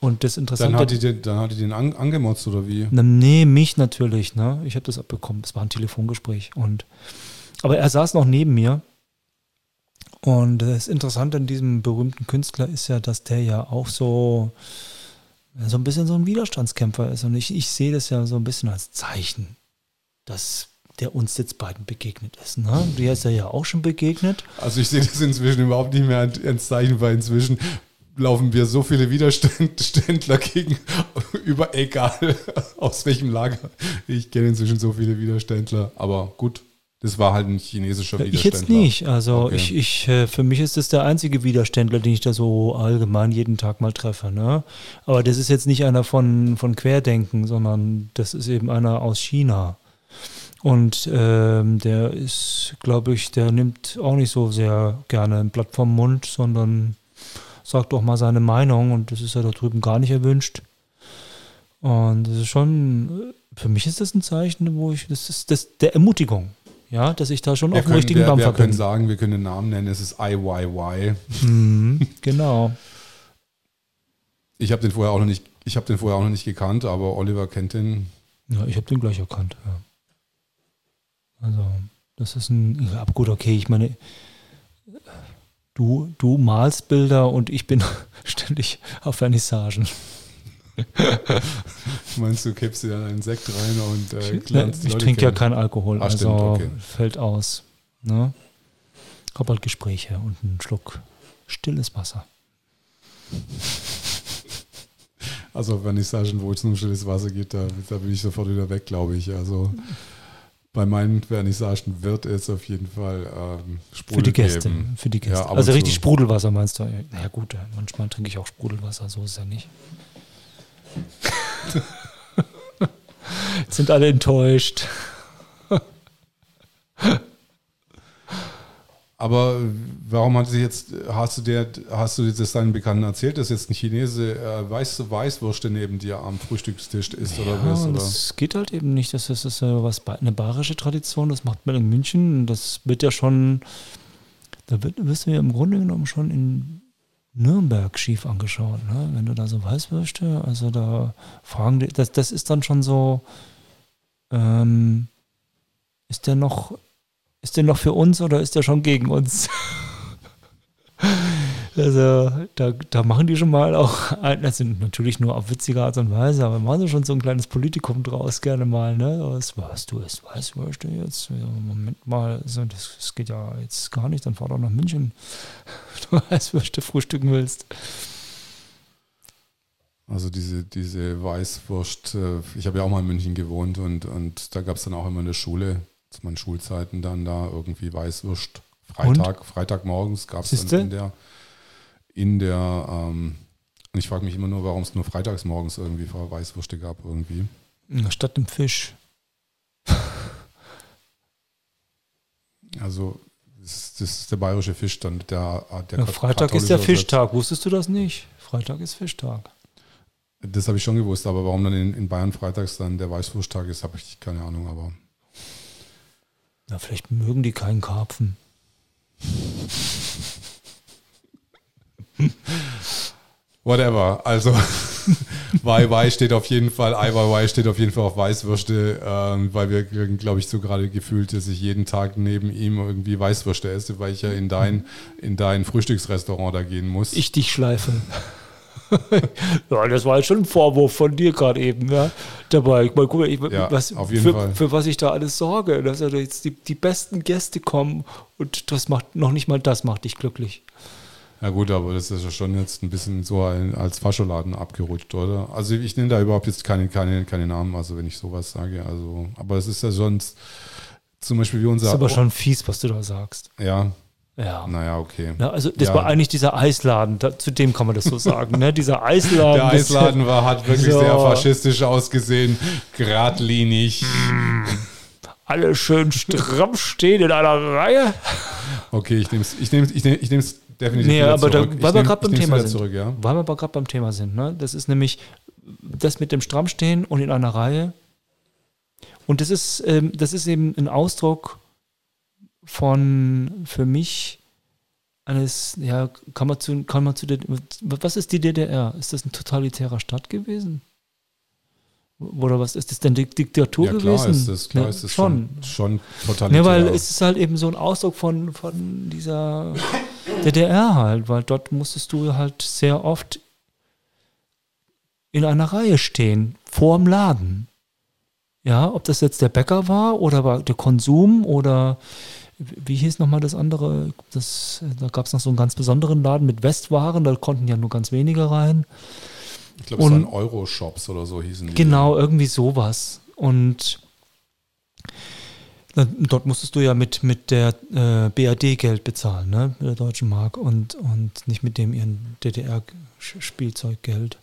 Und das Interessante. Dann hat die den, dann hat die den an, angemotzt oder wie? Na, nee, mich natürlich. Ne? Ich habe das abbekommen. Es war ein Telefongespräch. Und, aber er saß noch neben mir. Und das Interessante an diesem berühmten Künstler ist ja, dass der ja auch so, so ein bisschen so ein Widerstandskämpfer ist. Und ich, ich sehe das ja so ein bisschen als Zeichen, dass der uns jetzt beiden begegnet ist. Ne? Die ist er ja auch schon begegnet. Also ich sehe das inzwischen überhaupt nicht mehr als Zeichen, weil inzwischen laufen wir so viele Widerständler gegen, über egal aus welchem Lager. Ich kenne inzwischen so viele Widerständler, aber gut, das war halt ein chinesischer Widerständler. Ich jetzt nicht. Also okay. ich, ich, äh, für mich ist das der einzige Widerständler, den ich da so allgemein jeden Tag mal treffe. Ne? Aber das ist jetzt nicht einer von, von Querdenken, sondern das ist eben einer aus China. Und ähm, der ist, glaube ich, der nimmt auch nicht so sehr gerne ein Blatt vom Mund, sondern sagt doch mal seine Meinung und das ist ja da drüben gar nicht erwünscht. Und das ist schon, für mich ist das ein Zeichen, wo ich, das ist das der Ermutigung. Ja, dass ich da schon wir auf dem richtigen wir, Dampfer bin. Wir können sagen, wir können den Namen nennen, es ist IYY. Mhm, genau. Ich habe den vorher auch noch nicht, ich habe den vorher auch noch nicht gekannt, aber Oliver kennt den. Ja, ich habe den gleich erkannt. Ja. Also, das ist ein, ja, gut, okay, ich meine, Du, du malst Bilder und ich bin ständig auf Vernissagen. Meinst du, kippst dir dann einen Sekt rein und äh, Ich, ich trinke ja keinen Alkohol, Ach, also stimmt, okay. fällt aus. Ne? Hab halt Gespräche und einen Schluck stilles Wasser. Also Vernissagen, wo es nur um stilles Wasser geht, da, da bin ich sofort wieder weg, glaube ich. Also bei meinen Vernissagen wird es auf jeden Fall ähm, Sprudel Für die Gäste. Geben. Für die Gäste. Ja, also richtig Sprudelwasser meinst du? Na ja, gut, manchmal trinke ich auch Sprudelwasser, so ist es ja nicht. Jetzt sind alle enttäuscht. Aber warum hat sie jetzt, hast du dir, hast du das deinen Bekannten erzählt, dass jetzt ein Chinese äh, weiße Weißwürste neben dir am Frühstückstisch ist oder Ja, was? und Oder? das geht halt eben nicht. Das ist, das ist was eine bayerische Tradition, das macht man in München. Das wird ja schon, da wird, wirst du ja im Grunde genommen schon in Nürnberg schief angeschaut, ne? Wenn du da so Weißwürste, also da fragen die, das, das ist dann schon so, ähm, ist der noch, ist der noch für uns oder ist der schon gegen uns? Also da, da machen die schon mal auch, das sind natürlich nur auf witzige Art und Weise, aber machen sie schon so ein kleines Politikum draus gerne mal, ne? Was, was du isst Weißwürste jetzt? Ja, Moment mal, das, das geht ja jetzt gar nicht, dann fahr doch nach München, du Weißwürste frühstücken willst. Also diese, diese Weißwurst, äh, ich habe ja auch mal in München gewohnt und, und da gab es dann auch immer in der Schule, zu meinen Schulzeiten dann da irgendwie Weißwurst. Freitag, Freitagmorgens gab es dann in der, in der ähm, und ich frage mich immer nur, warum es nur freitags morgens irgendwie Weißwürste gab irgendwie. Statt dem Fisch. Also das, ist der bayerische Fisch dann der, der Ja, Freitag ist der Fischtag, wusstest du das nicht? Freitag ist Fischtag. Das habe ich schon gewusst, aber warum dann in, in Bayern freitags dann der Weißwursttag ist, habe ich keine Ahnung, aber Na, vielleicht mögen die keinen Karpfen. whatever. Also Wai steht auf jeden Fall, Wai steht auf jeden Fall auf Weißwürste, ähm, weil wir, glaube ich, so gerade gefühlt, dass ich jeden Tag neben ihm irgendwie Weißwürste esse, weil ich ja in dein, in dein Frühstücksrestaurant da gehen muss. Ich dich schleife. ja, das war jetzt schon ein Vorwurf von dir gerade eben, ja. Dabei, ich mal, guck mal, ich, Ja, was, für, für was ich da alles sorge, dass also jetzt die, die besten Gäste kommen und das macht noch nicht mal das macht dich glücklich. Ja gut, aber das ist ja schon jetzt ein bisschen so ein, als Fascholaden abgerutscht, oder? Also ich nenne da überhaupt jetzt keine, keine, keine Namen, also wenn ich sowas sage. Also, aber es ist ja sonst zum Beispiel wie unser. Das ist aber schon fies, was du da sagst. Ja, Ja. naja, okay. Ja, also das Ja. war eigentlich dieser Eisladen, da, zu dem kann man das so sagen, ne? Dieser Eisladen. Der Eisladen war, hat wirklich So. sehr faschistisch ausgesehen, geradlinig. alle schön stramm stehen in einer Reihe. Okay, ich nehme es ich nehm's, ich nehm, ich nehm's definitiv Nee, aber da, zurück. weil ich wir gerade beim nehm's Thema sind. zurück, ja. Weil wir aber gerade beim Thema sind. Ne? Das ist nämlich das mit dem Strammstehen und in einer Reihe. Und das ist, ähm, das ist eben ein Ausdruck von, für mich, eines, ja, kann man zu, kann man zu der, was ist die DDR? Ist das ein totalitärer Staat gewesen? Oder was ist das denn die Diktatur Ja, klar gewesen? ist das, klar Ne? ist das schon. schon, schon totalitär. Ja, weil es ist halt eben so ein Ausdruck von, von dieser DDR halt, weil dort musstest du halt sehr oft in einer Reihe stehen, vorm Laden. Ja, ob das jetzt der Bäcker war oder war der Konsum oder wie hieß nochmal das andere? Das, da gab es noch so einen ganz besonderen Laden mit Westwaren, da konnten ja nur ganz wenige rein. ich glaube, es waren Euro-Shops oder so hießen die. Genau, irgendwie sowas. Und dort musstest du ja mit, mit der äh, BAD Geld bezahlen, ne? mit der Deutschen Mark und, und nicht mit dem ihren DDR-Spielzeuggeld.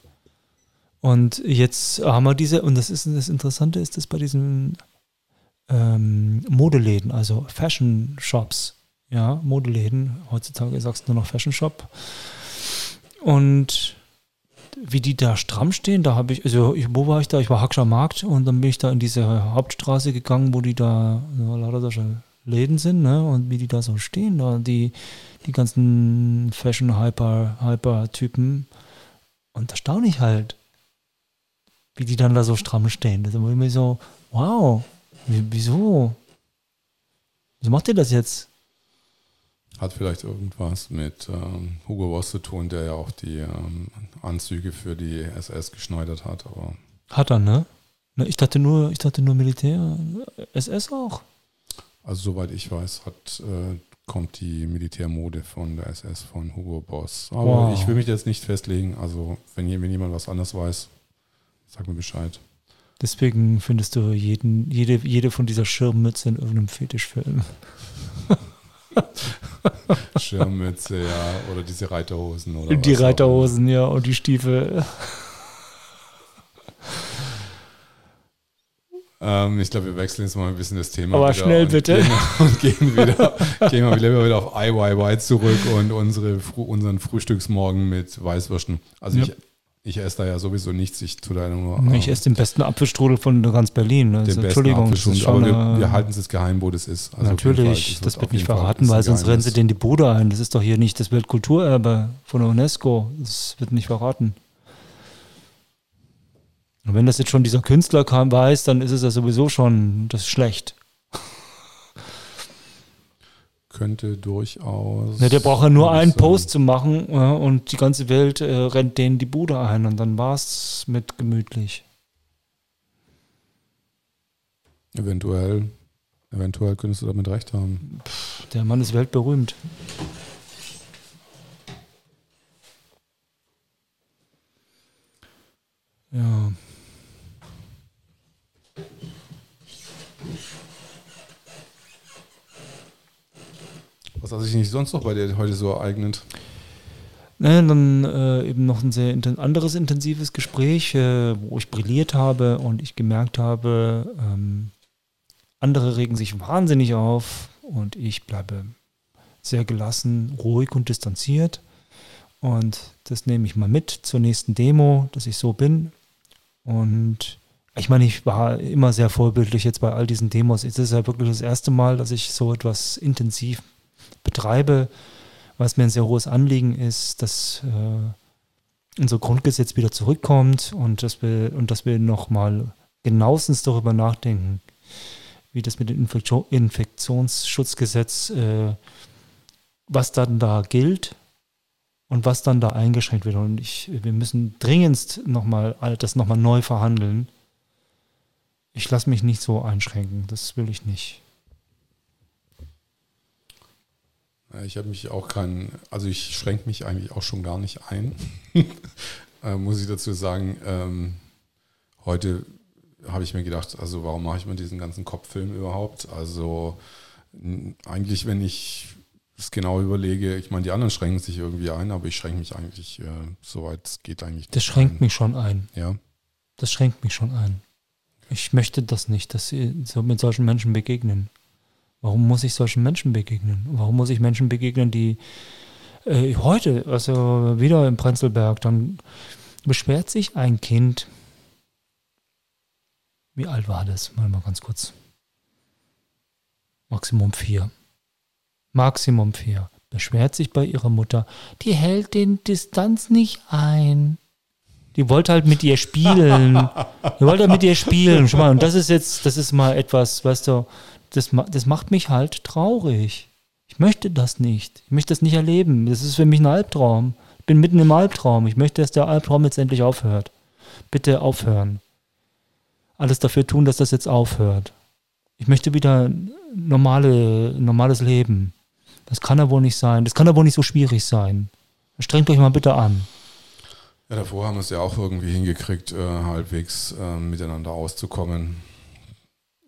Und jetzt haben wir diese, und das ist das Interessante ist, dass bei diesen ähm, Modeläden, also Fashion Shops, ja, Modeläden, heutzutage sagst du nur noch Fashion Shop. Und wie die da stramm stehen, da habe ich, also ich, wo war ich da? Ich war Hackscher Markt und dann bin ich da in diese Hauptstraße gegangen, wo die da ja, lauter solche Läden sind, ne? Und wie die da so stehen, da die, die ganzen Fashion-Hyper-Hyper-Typen. Und da staune ich halt, wie die dann da so stramm stehen. Da war ich so, wow, wieso? Wieso macht ihr das jetzt? Hat vielleicht irgendwas mit ähm, Hugo Boss zu tun, der ja auch die ähm, Anzüge für die SS geschneidert hat. Aber Hat er, ne? Ne, Ich dachte nur, ich dachte nur Militär. SS auch. also soweit ich weiß, hat, äh, kommt die Militärmode von der SS von Hugo Boss. Aber Wow. ich will mich jetzt nicht festlegen. Also wenn, wenn jemand was anderes weiß, sag mir Bescheid. Deswegen findest du jeden, jede, jede von dieser Schirmmütze in irgendeinem Fetischfilm. Schirmmütze, ja, oder diese Reiterhosen oder die Reiterhosen, ja, und die Stiefel. Ähm, ich glaube, wir wechseln jetzt mal ein bisschen das Thema. Aber schnell bitte. Gehen, und gehen, wieder, gehen wir wieder, wieder auf IYY zurück und unsere, unseren Frühstücksmorgen mit Weißwürsten. Also ja. ich, ich esse da ja sowieso nichts. Ich tue da nur. Ich esse den besten Apfelstrudel von ganz Berlin. Also, den Entschuldigung, besten aber wir, wir halten es jetzt geheim, wo das ist. Also natürlich, das, das wird nicht verraten, weil sonst rennen sie den die Bude ein. Das ist doch hier nicht das Weltkulturerbe von der UNESCO. Das wird nicht verraten. Und wenn das jetzt schon dieser Künstler kam, weiß, dann ist es ja sowieso schon das schlecht. Könnte durchaus. Ja, der braucht ja nur einen Post zu machen ja, und die ganze Welt äh, rennt denen die Bude ein und dann war es mit gemütlich. Eventuell, eventuell könntest du damit recht haben. Pff, der Mann ist weltberühmt. Ja. Was hat sich nicht sonst noch bei dir heute so ereignet? Naja, dann äh, eben noch ein sehr inten anderes intensives Gespräch, äh, wo ich brilliert habe und ich gemerkt habe, ähm, andere regen sich wahnsinnig auf und ich bleibe sehr gelassen, ruhig und distanziert. Und das nehme ich mal mit zur nächsten Demo, dass ich so bin. Und ich meine, ich war immer sehr vorbildlich jetzt bei all diesen Demos. Es ist ja wirklich das erste Mal, dass ich so etwas intensiv betreibe, was mir ein sehr hohes Anliegen ist, dass äh, unser Grundgesetz wieder zurückkommt und dass wir, und dass wir nochmal genauestens darüber nachdenken, wie das mit dem Infektion, Infektionsschutzgesetz, äh, was dann da gilt und was dann da eingeschränkt wird. Und ich, wir müssen dringendst nochmal das nochmal neu verhandeln. Ich lasse mich nicht so einschränken, das will ich nicht. Ich habe mich auch kein, also ich schränke mich eigentlich auch schon gar nicht ein, äh, muss ich dazu sagen. Ähm, heute habe ich mir gedacht, also warum mache ich mir diesen ganzen Kopffilm überhaupt? Also eigentlich, wenn ich es genau überlege, ich meine, die anderen schränken sich irgendwie ein, aber ich schränke mich eigentlich, äh, soweit es geht eigentlich. Das schränkt ein. mich schon ein. Ja. Das schränkt mich schon ein. Ich möchte das nicht, dass sie so mit solchen Menschen begegnen. Warum muss ich solchen Menschen begegnen? Warum muss ich Menschen begegnen, die äh, heute, also wieder im Prenzlberg, dann beschwert sich ein Kind. Wie alt war das? Mal mal ganz kurz. Maximum vier. Maximum vier. Beschwert sich bei ihrer Mutter, die hält den Distanz nicht ein. Die wollte halt mit ihr spielen. Die wollte halt mit ihr spielen. Schau mal, und das ist jetzt, das ist mal etwas, weißt du, das, das macht mich halt traurig. Ich möchte das nicht. Ich möchte das nicht erleben. Das ist für mich ein Albtraum. Ich bin mitten im Albtraum. Ich möchte, dass der Albtraum jetzt endlich aufhört. Bitte aufhören. Alles dafür tun, dass das jetzt aufhört. Ich möchte wieder normale, normales Leben. Das kann ja wohl nicht sein. Das kann ja wohl nicht so schwierig sein. Strengt euch mal bitte an. Ja, davor haben wir es ja auch irgendwie hingekriegt, äh, halbwegs äh, miteinander auszukommen.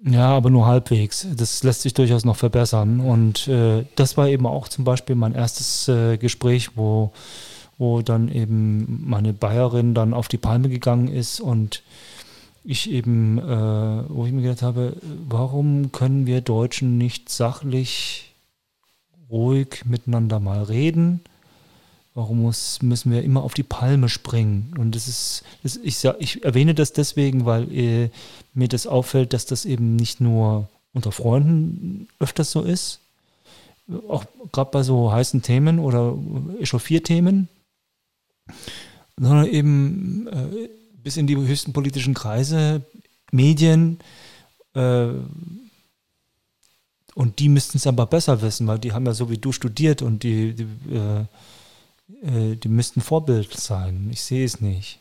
Ja, aber nur halbwegs. Das lässt sich durchaus noch verbessern. Und äh, das war eben auch zum Beispiel mein erstes äh, Gespräch, wo, wo dann eben meine Bayerin dann auf die Palme gegangen ist und ich eben, äh, wo ich mir gedacht habe, warum können wir Deutschen nicht sachlich, ruhig miteinander mal reden? Warum muss, müssen wir immer auf die Palme springen? Und das ist, das, ich, ich erwähne das deswegen, weil äh, mir das auffällt, dass das eben nicht nur unter Freunden öfters so ist, auch gerade bei so heißen Themen oder Echauffierthemen, sondern eben äh, bis in die höchsten politischen Kreise, Medien, äh, und die müssten es aber besser wissen, weil die haben ja so wie du studiert und die, die äh, äh, die müssten Vorbild sein. Ich sehe es nicht.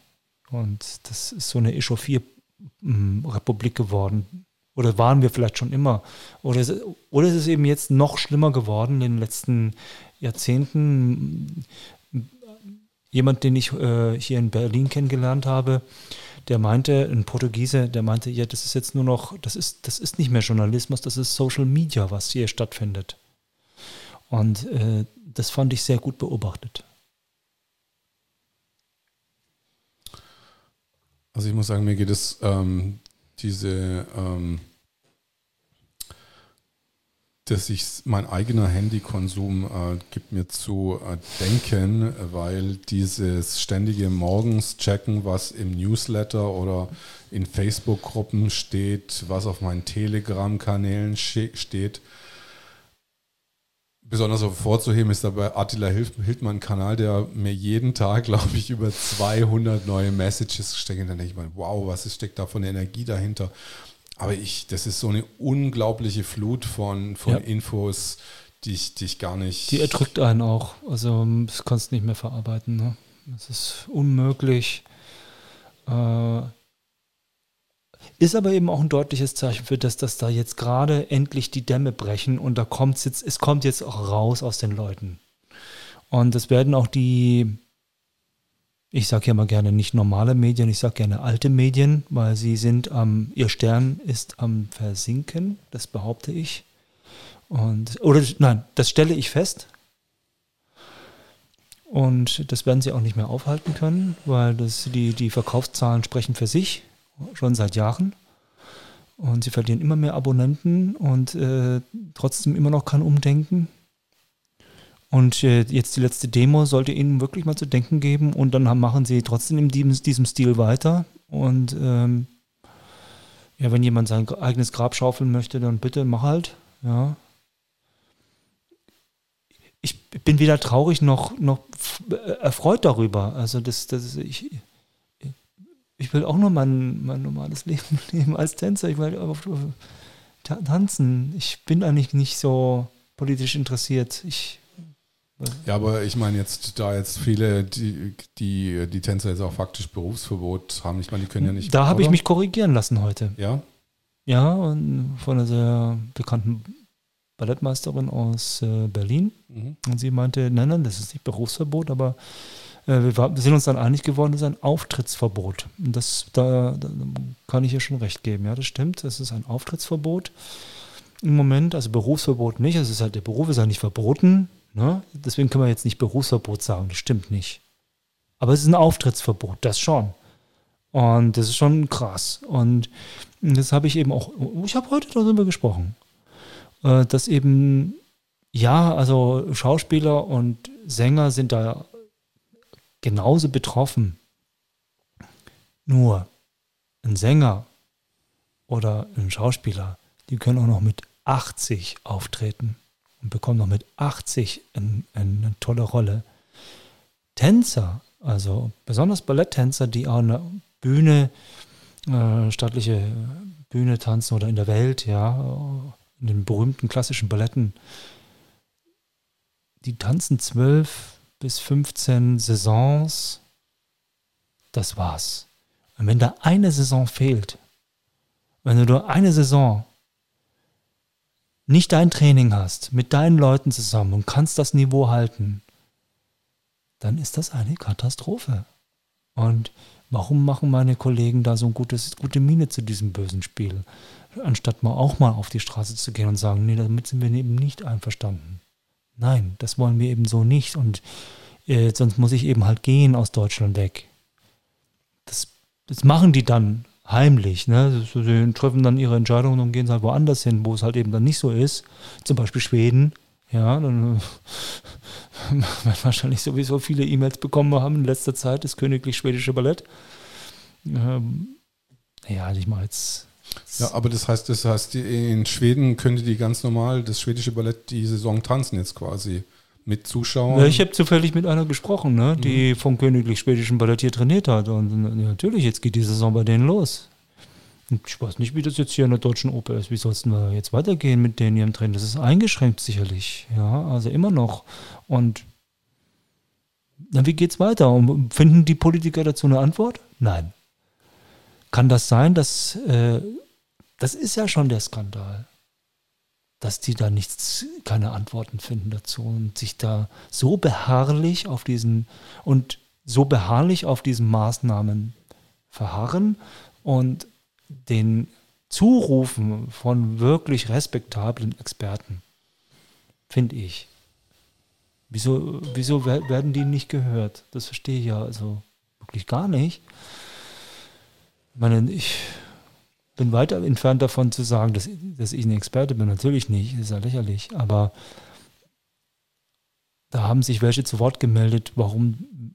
Und das ist so eine Echauffier-Republik geworden. Oder waren wir vielleicht schon immer? Oder ist, oder es eben jetzt noch schlimmer geworden in den letzten Jahrzehnten? Jemand, den ich äh, hier in Berlin kennengelernt habe, der meinte, ein Portugiese, der meinte, ja, das ist jetzt nur noch, das ist, das ist nicht mehr Journalismus, das ist Social Media, was hier stattfindet. Und äh, das fand ich sehr gut beobachtet. Also ich muss sagen, mir geht es ähm, diese, ähm, dass ich mein eigener Handykonsum äh, gibt mir zu äh, denken, weil dieses ständige morgens checken, was im Newsletter oder in Facebook-Gruppen steht, was auf meinen Telegram-Kanälen steht, besonders hervorzuheben ist dabei Attila Hildmann Kanal, der mir jeden Tag, glaube ich, über 200 neue Messages steckt. Dann denke ich mal, wow, was ist, steckt da von Energie dahinter? Aber ich, das ist so eine unglaubliche Flut von, von ja. Infos, die ich, die ich gar nicht. Die erdrückt einen auch. Also das kannst du nicht mehr verarbeiten. Ne? Das ist unmöglich. Äh, ist aber eben auch ein deutliches Zeichen für das, dass da jetzt gerade endlich die Dämme brechen und da kommt jetzt, es kommt jetzt auch raus aus den Leuten. Und es werden auch die, ich sage ja mal gerne nicht normale Medien, ich sage gerne alte Medien, weil sie sind am, ihr Stern ist am Versinken, das behaupte ich. Und, oder nein, das stelle ich fest. Und das werden sie auch nicht mehr aufhalten können, weil das, die, die Verkaufszahlen sprechen für sich schon seit Jahren. Und sie verlieren immer mehr Abonnenten und äh, trotzdem immer noch kein Umdenken. Und äh, jetzt die letzte Demo sollte ihnen wirklich mal zu denken geben und dann haben, machen sie trotzdem in diesem, diesem Stil weiter. Und ähm, ja, wenn jemand sein eigenes Grab schaufeln möchte, dann bitte mach halt. Ja. Ich bin weder traurig noch, noch erfreut darüber. Also das, das ich, ich will auch nur mein, mein normales Leben leben als Tänzer. Ich will auf, tanzen. Ich bin eigentlich nicht so politisch interessiert. Ich ja, aber ich meine jetzt, da jetzt viele, die, die, die Tänzer jetzt auch faktisch Berufsverbot haben, ich meine, die können ja nicht. Da habe ich mich korrigieren lassen heute. Ja? Ja, und von einer sehr bekannten Ballettmeisterin aus äh, Berlin. Mhm. Und sie meinte, nein, nein, das ist nicht Berufsverbot, aber äh, wir, sind uns dann einig geworden, das ist ein Auftrittsverbot. Das, da, da kann ich ihr schon recht geben. Ja, das stimmt. Es ist ein Auftrittsverbot im Moment. Also Berufsverbot nicht. Es ist halt, der Beruf ist ja nicht verboten. Ne? Deswegen können wir jetzt nicht Berufsverbot sagen. Das stimmt nicht. Aber es ist ein Auftrittsverbot, das schon. Und das ist schon krass. Und das habe ich eben auch, ich habe heute darüber gesprochen, äh, dass eben, ja, also Schauspieler und Sänger sind da genauso betroffen. Nur ein Sänger oder ein Schauspieler, die können auch noch mit 80 auftreten und bekommen noch mit 80 ein, ein, eine tolle Rolle. Tänzer, also besonders Balletttänzer, die an der Bühne, äh, staatliche Bühne tanzen oder in der Welt, ja, in den berühmten klassischen Balletten, die tanzen zwölf, bis 15 Saisons, das war's. Und wenn da eine Saison fehlt, wenn du nur eine Saison nicht dein Training hast, mit deinen Leuten zusammen und kannst das Niveau halten, dann ist das eine Katastrophe. Und warum machen meine Kollegen da so eine gute Miene zu diesem bösen Spiel? Anstatt mal auch mal auf die Straße zu gehen und sagen, nee, damit sind wir eben nicht einverstanden. Nein, das wollen wir eben so nicht und äh, sonst muss ich eben halt gehen aus Deutschland weg. Das, das machen die dann heimlich. Ne? Sie treffen dann ihre Entscheidungen und gehen halt woanders hin, wo es halt eben dann nicht so ist. Zum Beispiel Schweden. Ja, dann werden wahrscheinlich sowieso viele E-Mails bekommen haben in letzter Zeit, das Königlich Schwedische Ballett. Ähm, ja, ich mal jetzt ja, aber das heißt, das heißt, in Schweden könnte die ganz normal das schwedische Ballett die Saison tanzen jetzt quasi mit Zuschauern. Ja, ich habe zufällig mit einer gesprochen, ne, die mhm. vom Königlich Schwedischen Ballett hier trainiert hat. Und ja, natürlich, jetzt geht die Saison bei denen los. Und ich weiß nicht, wie das jetzt hier in der Deutschen Oper ist. Wie soll es denn jetzt weitergehen mit denen ihrem Training? Das ist eingeschränkt sicherlich. Ja, also immer noch. Und dann, wie geht's weiter? Und finden die Politiker dazu eine Antwort? Nein. Kann das sein, dass äh, das ist ja schon der Skandal, dass die da nichts, keine Antworten finden dazu und sich da so beharrlich auf diesen und so beharrlich auf diesen Maßnahmen verharren und den Zurufen von wirklich respektablen Experten, finde ich. Wieso, wieso werden die nicht gehört? Das verstehe ich ja also wirklich gar nicht. Ich meine, ich bin weit entfernt davon zu sagen, dass, dass ich ein Experte bin. Natürlich nicht, ist ja lächerlich. Aber da haben sich welche zu Wort gemeldet, warum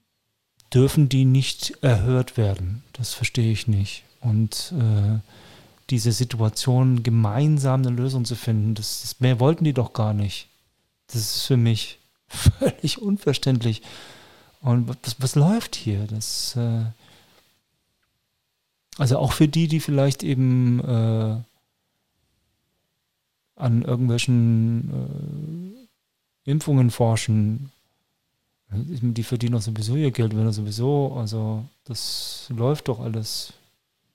dürfen die nicht erhört werden? Das verstehe ich nicht. Und äh, diese Situation gemeinsam eine Lösung zu finden, das, das mehr wollten die doch gar nicht. Das ist für mich völlig unverständlich. Und was, was läuft hier? Das, äh, also auch für die, die vielleicht eben äh, an irgendwelchen äh, Impfungen forschen, die verdienen doch sowieso ihr Geld, wenn er sowieso, also das läuft doch alles.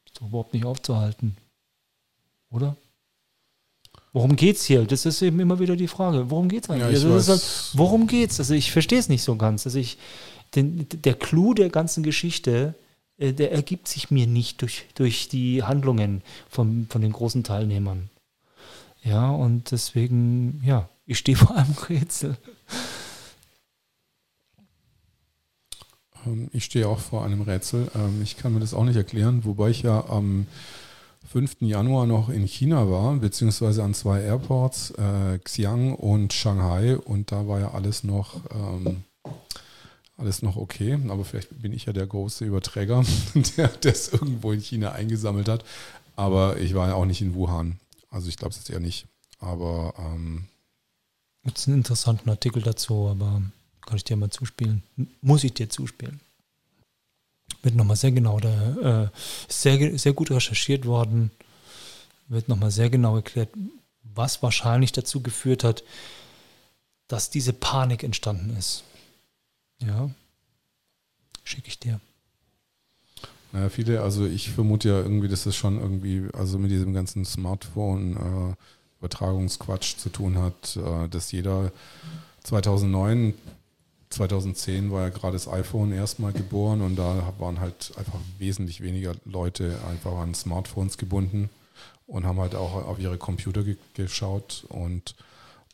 Ist doch überhaupt nicht aufzuhalten. Oder? Worum geht's hier? Das ist eben immer wieder die Frage. Worum geht's eigentlich? Ja, also halt, worum geht's? Also ich verstehe es nicht so ganz. Also ich, den, der Clou der ganzen Geschichte, der ergibt sich mir nicht durch, durch die Handlungen von, von den großen Teilnehmern. Ja, und deswegen, ja, ich stehe vor einem Rätsel. Ähm, ich stehe auch vor einem Rätsel. Ähm, ich kann mir das auch nicht erklären, wobei ich ja am 5. Januar noch in China war, beziehungsweise an zwei Airports, äh, Xi'an und Shanghai, und da war ja alles noch, ähm, alles noch okay. Aber vielleicht bin ich ja der große Überträger, der das irgendwo in China eingesammelt hat. Aber ich war ja auch nicht in Wuhan. Also ich glaube es jetzt eher nicht. Aber ähm, Gibt es einen interessanten Artikel dazu, aber kann ich dir mal zuspielen? Muss ich dir zuspielen? Wird nochmal sehr genau, da äh, sehr, sehr gut recherchiert worden, wird nochmal sehr genau erklärt, was wahrscheinlich dazu geführt hat, dass diese Panik entstanden ist. Ja, schicke ich dir. Naja, viele, also ich vermute ja irgendwie, dass das schon irgendwie, also mit diesem ganzen Smartphone-Übertragungsquatsch äh, zu tun hat, äh, dass jeder 2009 2010 war ja gerade das iPhone erstmal geboren und da waren halt einfach wesentlich weniger Leute einfach an Smartphones gebunden und haben halt auch auf ihre Computer ge geschaut und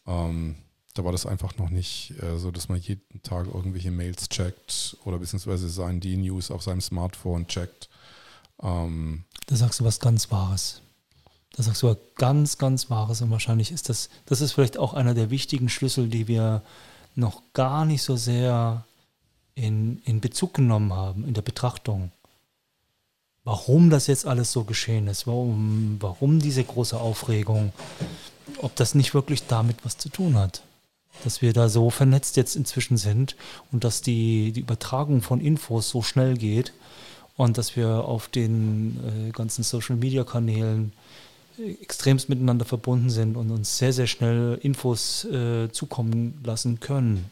ähm, da war das einfach noch nicht äh, so, dass man jeden Tag irgendwelche Mails checkt oder beziehungsweise seinen D-News auf seinem Smartphone checkt. Ähm, da sagst du was ganz Wahres. Da sagst du was ganz, ganz Wahres und wahrscheinlich ist das, das ist vielleicht auch einer der wichtigen Schlüssel, die wir noch gar nicht so sehr in, in Bezug genommen haben, in der Betrachtung. Warum das jetzt alles so geschehen ist, warum, warum diese große Aufregung, ob das nicht wirklich damit was zu tun hat. Dass wir da so vernetzt jetzt inzwischen sind und dass die, die Übertragung von Infos so schnell geht und dass wir auf den äh, ganzen Social-Media-Kanälen extremst miteinander verbunden sind und uns sehr, sehr schnell Infos äh, zukommen lassen können.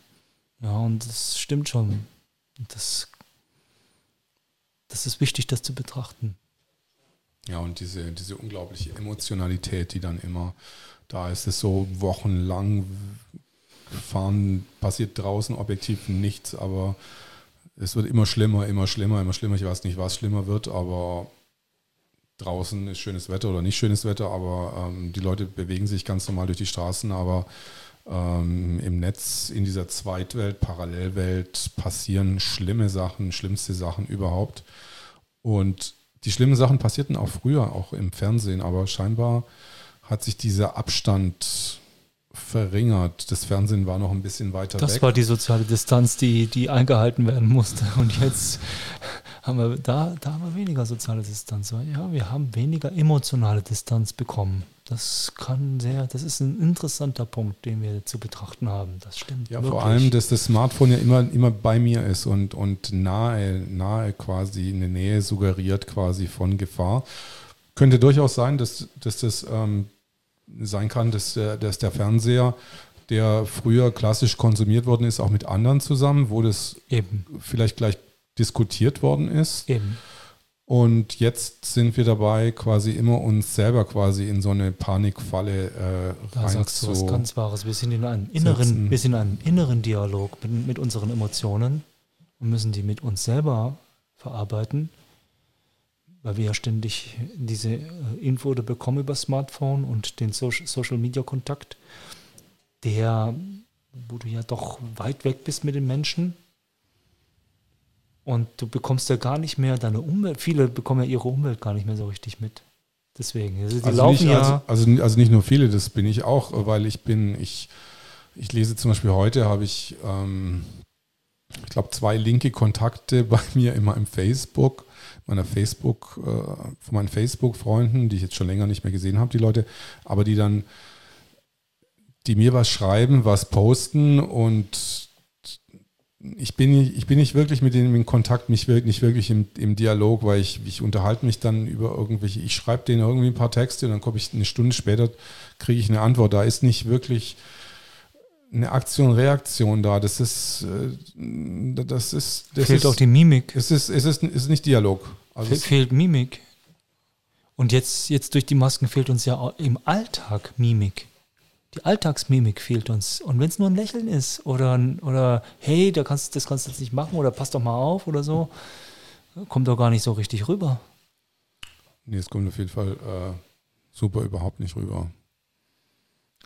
Ja, und das stimmt schon. Das, das ist wichtig, das zu betrachten. Ja, und diese, diese unglaubliche Emotionalität, die dann immer da ist, ist so wochenlang fahren, passiert draußen objektiv nichts, aber es wird immer schlimmer, immer schlimmer, immer schlimmer. Ich weiß nicht, was schlimmer wird, aber draußen ist schönes Wetter oder nicht schönes Wetter, aber ähm, die Leute bewegen sich ganz normal durch die Straßen, aber ähm, im Netz, in dieser Zweitwelt, Parallelwelt passieren schlimme Sachen, schlimmste Sachen überhaupt. Und die schlimmen Sachen passierten auch früher, auch im Fernsehen, aber scheinbar hat sich dieser Abstand verringert. Das Fernsehen war noch ein bisschen weiter das weg. Das war die soziale Distanz, die, die eingehalten werden musste. Und jetzt haben wir da, da haben wir weniger soziale Distanz. Ja, wir haben weniger emotionale Distanz bekommen. Das kann sehr, das ist ein interessanter Punkt, den wir zu betrachten haben. Das stimmt. Ja, wirklich. vor allem, dass das Smartphone ja immer, immer bei mir ist und, und nahe, nahe quasi, eine Nähe suggeriert quasi von Gefahr. Könnte durchaus sein, dass, dass das ähm, sein kann, dass der, dass der Fernseher, der früher klassisch konsumiert worden ist, auch mit anderen zusammen, wo das Eben. vielleicht gleich diskutiert worden ist. Eben. Und jetzt sind wir dabei, quasi immer uns selber quasi in so eine Panikfalle äh, da rein sagst du was ganz Wahres. Wir sind in einem inneren, wir sind in einem inneren Dialog mit, mit unseren Emotionen und müssen die mit uns selber verarbeiten weil wir ja ständig diese äh, Info oder bekommen über Smartphone und den Social Media Kontakt, der, wo du ja doch weit weg bist mit den Menschen. Und du bekommst ja gar nicht mehr deine Umwelt, viele bekommen ja ihre Umwelt gar nicht mehr so richtig mit. Deswegen. Also die Also laufen nicht, ja. also, also, also nicht nur viele, das bin ich auch, weil ich bin, ich, ich lese zum Beispiel heute, habe ich, ähm, ich glaube, zwei linke Kontakte bei mir in meinem Facebook, meiner Facebook, äh, von meinen Facebook-Freunden, die ich jetzt schon länger nicht mehr gesehen habe, die Leute, aber die dann, die mir was schreiben, was posten und ich bin, nicht- ich bin nicht wirklich mit denen in Kontakt, mich wirklich, nicht wirklich im, im Dialog, weil ich, ich unterhalte mich dann über irgendwelche, ich schreibe denen irgendwie ein paar Texte und dann komme ich eine Stunde später, kriege ich eine Antwort. Da ist nicht wirklich eine Aktion, Reaktion da. Das ist, äh, das ist, das fehlt ist, auch die Mimik. es ist, es ist, es ist nicht Dialog. Also Fe es, fehlt Mimik. Und jetzt, jetzt durch die Masken fehlt uns ja auch im Alltag Mimik. Die Alltagsmimik fehlt uns. Und wenn es nur ein Lächeln ist oder, oder hey, da kannst, das kannst du jetzt nicht machen oder pass doch mal auf oder so, kommt doch gar nicht so richtig rüber. nee, es kommt auf jeden Fall äh, super überhaupt nicht rüber.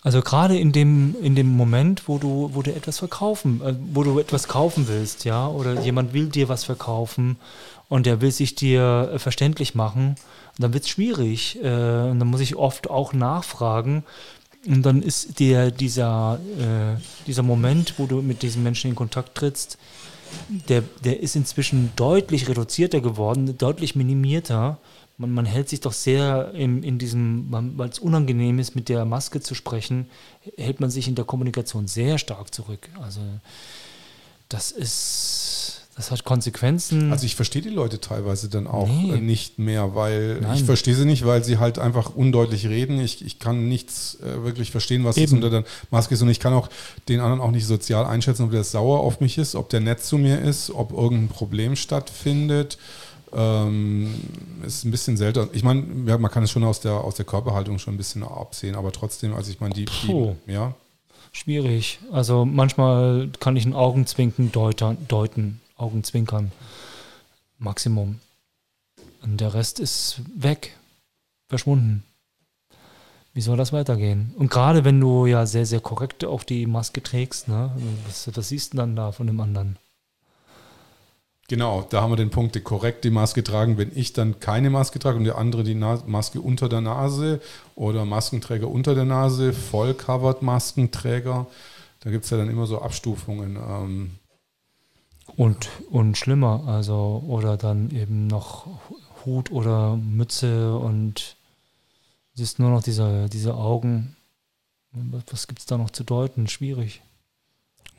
Also gerade in dem, in dem Moment, wo du, wo du etwas verkaufen, äh, wo du etwas kaufen willst, ja, oder jemand will dir was verkaufen und der will sich dir äh, verständlich machen, dann wird es schwierig. Äh, und dann muss ich oft auch nachfragen. Und dann ist dir dieser, äh, dieser Moment, wo du mit diesem Menschen in Kontakt trittst, der, der ist inzwischen deutlich reduzierter geworden, deutlich minimierter. Man, man hält sich doch sehr in, in diesem, weil es unangenehm ist, mit der Maske zu sprechen, hält man sich in der Kommunikation sehr stark zurück. Also das ist, das hat Konsequenzen. Also ich verstehe die Leute teilweise dann auch Nee. nicht mehr, weil Nein. ich verstehe sie nicht, weil sie halt einfach undeutlich reden. Ich, ich kann nichts äh, wirklich verstehen, was Eben. unter der Maske ist und ich kann auch den anderen auch nicht sozial einschätzen, ob der sauer auf mich ist, ob der nett zu mir ist, ob irgendein Problem stattfindet. Ähm, ist ein bisschen selten. Ich meine, ja, man kann es schon aus der, aus der Körperhaltung schon ein bisschen absehen, aber trotzdem, also ich meine, die, Puh. die ja, Schwierig. Also manchmal kann ich ein Augenzwinken deutern, deuten, Augenzwinkern. Maximum. Und der Rest ist weg. Verschwunden. Wie soll das weitergehen? Und gerade wenn du ja sehr, sehr korrekt auch die Maske trägst, ne? Was, was siehst du dann da von dem anderen? Genau, da haben wir den Punkt, die korrekt die Maske tragen. Wenn ich dann keine Maske trage und der andere die Maske unter der Nase oder Maskenträger unter der Nase, voll covered Maskenträger, da gibt es ja dann immer so Abstufungen. Ähm, Und, und schlimmer, also, oder dann eben noch Hut oder Mütze und siehst nur noch diese, diese Augen. Was gibt es da noch zu deuten? Schwierig.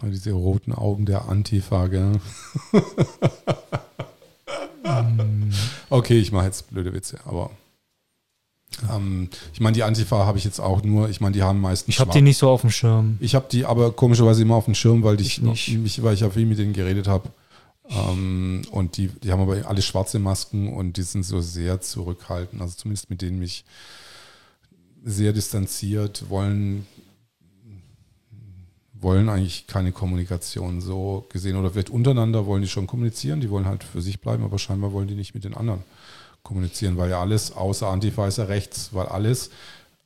Diese roten Augen der Antifa, gell? Ähm, Okay, ich mache jetzt blöde Witze, aber ähm, ich meine, die Antifa habe ich jetzt auch nur, ich meine, die haben meistens ich habe die nicht so auf dem Schirm. Ich habe die aber komischerweise immer auf dem Schirm, weil ich, Ich nicht. mich, weil ich ja viel mit denen geredet habe. Ähm, und die, die haben aber alle schwarze Masken und die sind so sehr zurückhaltend. Also zumindest mit denen mich sehr distanziert, wollen, wollen eigentlich keine Kommunikation so gesehen. Oder wird untereinander wollen die schon kommunizieren, die wollen halt für sich bleiben, aber scheinbar wollen die nicht mit den anderen kommunizieren, weil ja alles außer Antifa ist ja rechts, weil alles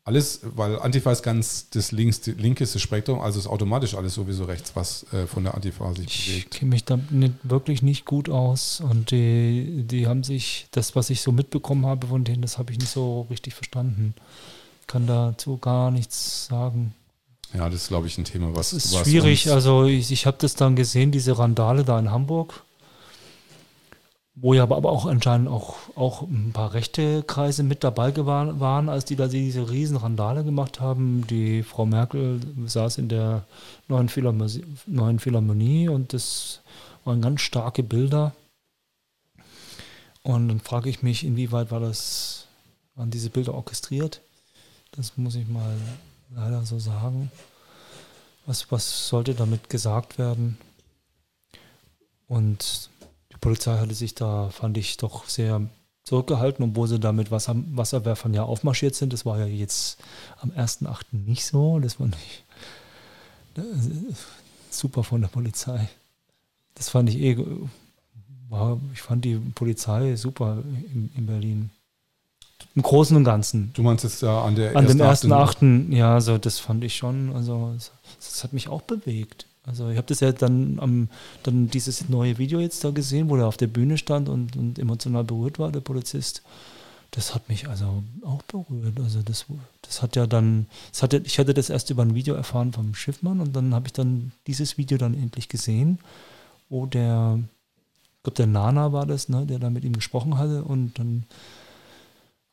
alles, weil Antifa ist ganz das links, die linkeste Spektrum, also ist automatisch alles sowieso rechts, was äh, von der Antifa sich Ich bewegt. kenne mich da nicht, wirklich nicht gut aus und die, die haben sich, das, was ich so mitbekommen habe von denen, das habe ich nicht so richtig verstanden. Kann dazu gar nichts sagen. Ja, das ist, glaube ich, ein Thema, was. Es ist schwierig. Also ich, ich habe das dann gesehen, diese Randale da in Hamburg, wo ja aber auch anscheinend auch, auch ein paar rechte Kreise mit dabei waren, als die da diese riesen Randale gemacht haben. Die Frau Merkel saß in der neuen Philharmonie, neuen Philharmonie und das waren ganz starke Bilder. Und dann frage ich mich, inwieweit war das, waren diese Bilder orchestriert? Das muss ich mal leider so sagen. Was, was sollte damit gesagt werden? Und die Polizei hatte sich da, fand ich, doch sehr zurückgehalten, obwohl sie da mit Wasser, Wasserwerfern ja aufmarschiert sind. Das war ja jetzt am 1.8. nicht so. Das war nicht super von der Polizei. Das fand ich eh, war, ich fand die Polizei super in, in Berlin. Im Großen und Ganzen. Du meinst jetzt da an der An dem ersten ersten Achten, ja, so das fand ich schon, also das, das hat mich auch bewegt. Also ich habe das ja dann am dann dieses neue Video jetzt da gesehen, wo er auf der Bühne stand und, und emotional berührt war, der Polizist. das hat mich also auch berührt. Also das, das hat ja dann, das hatte, ich hatte das erst über ein Video erfahren vom Schiffmann und dann habe ich dann dieses Video dann endlich gesehen, wo der, ich glaube der Nana war das, ne, der da mit ihm gesprochen hatte und dann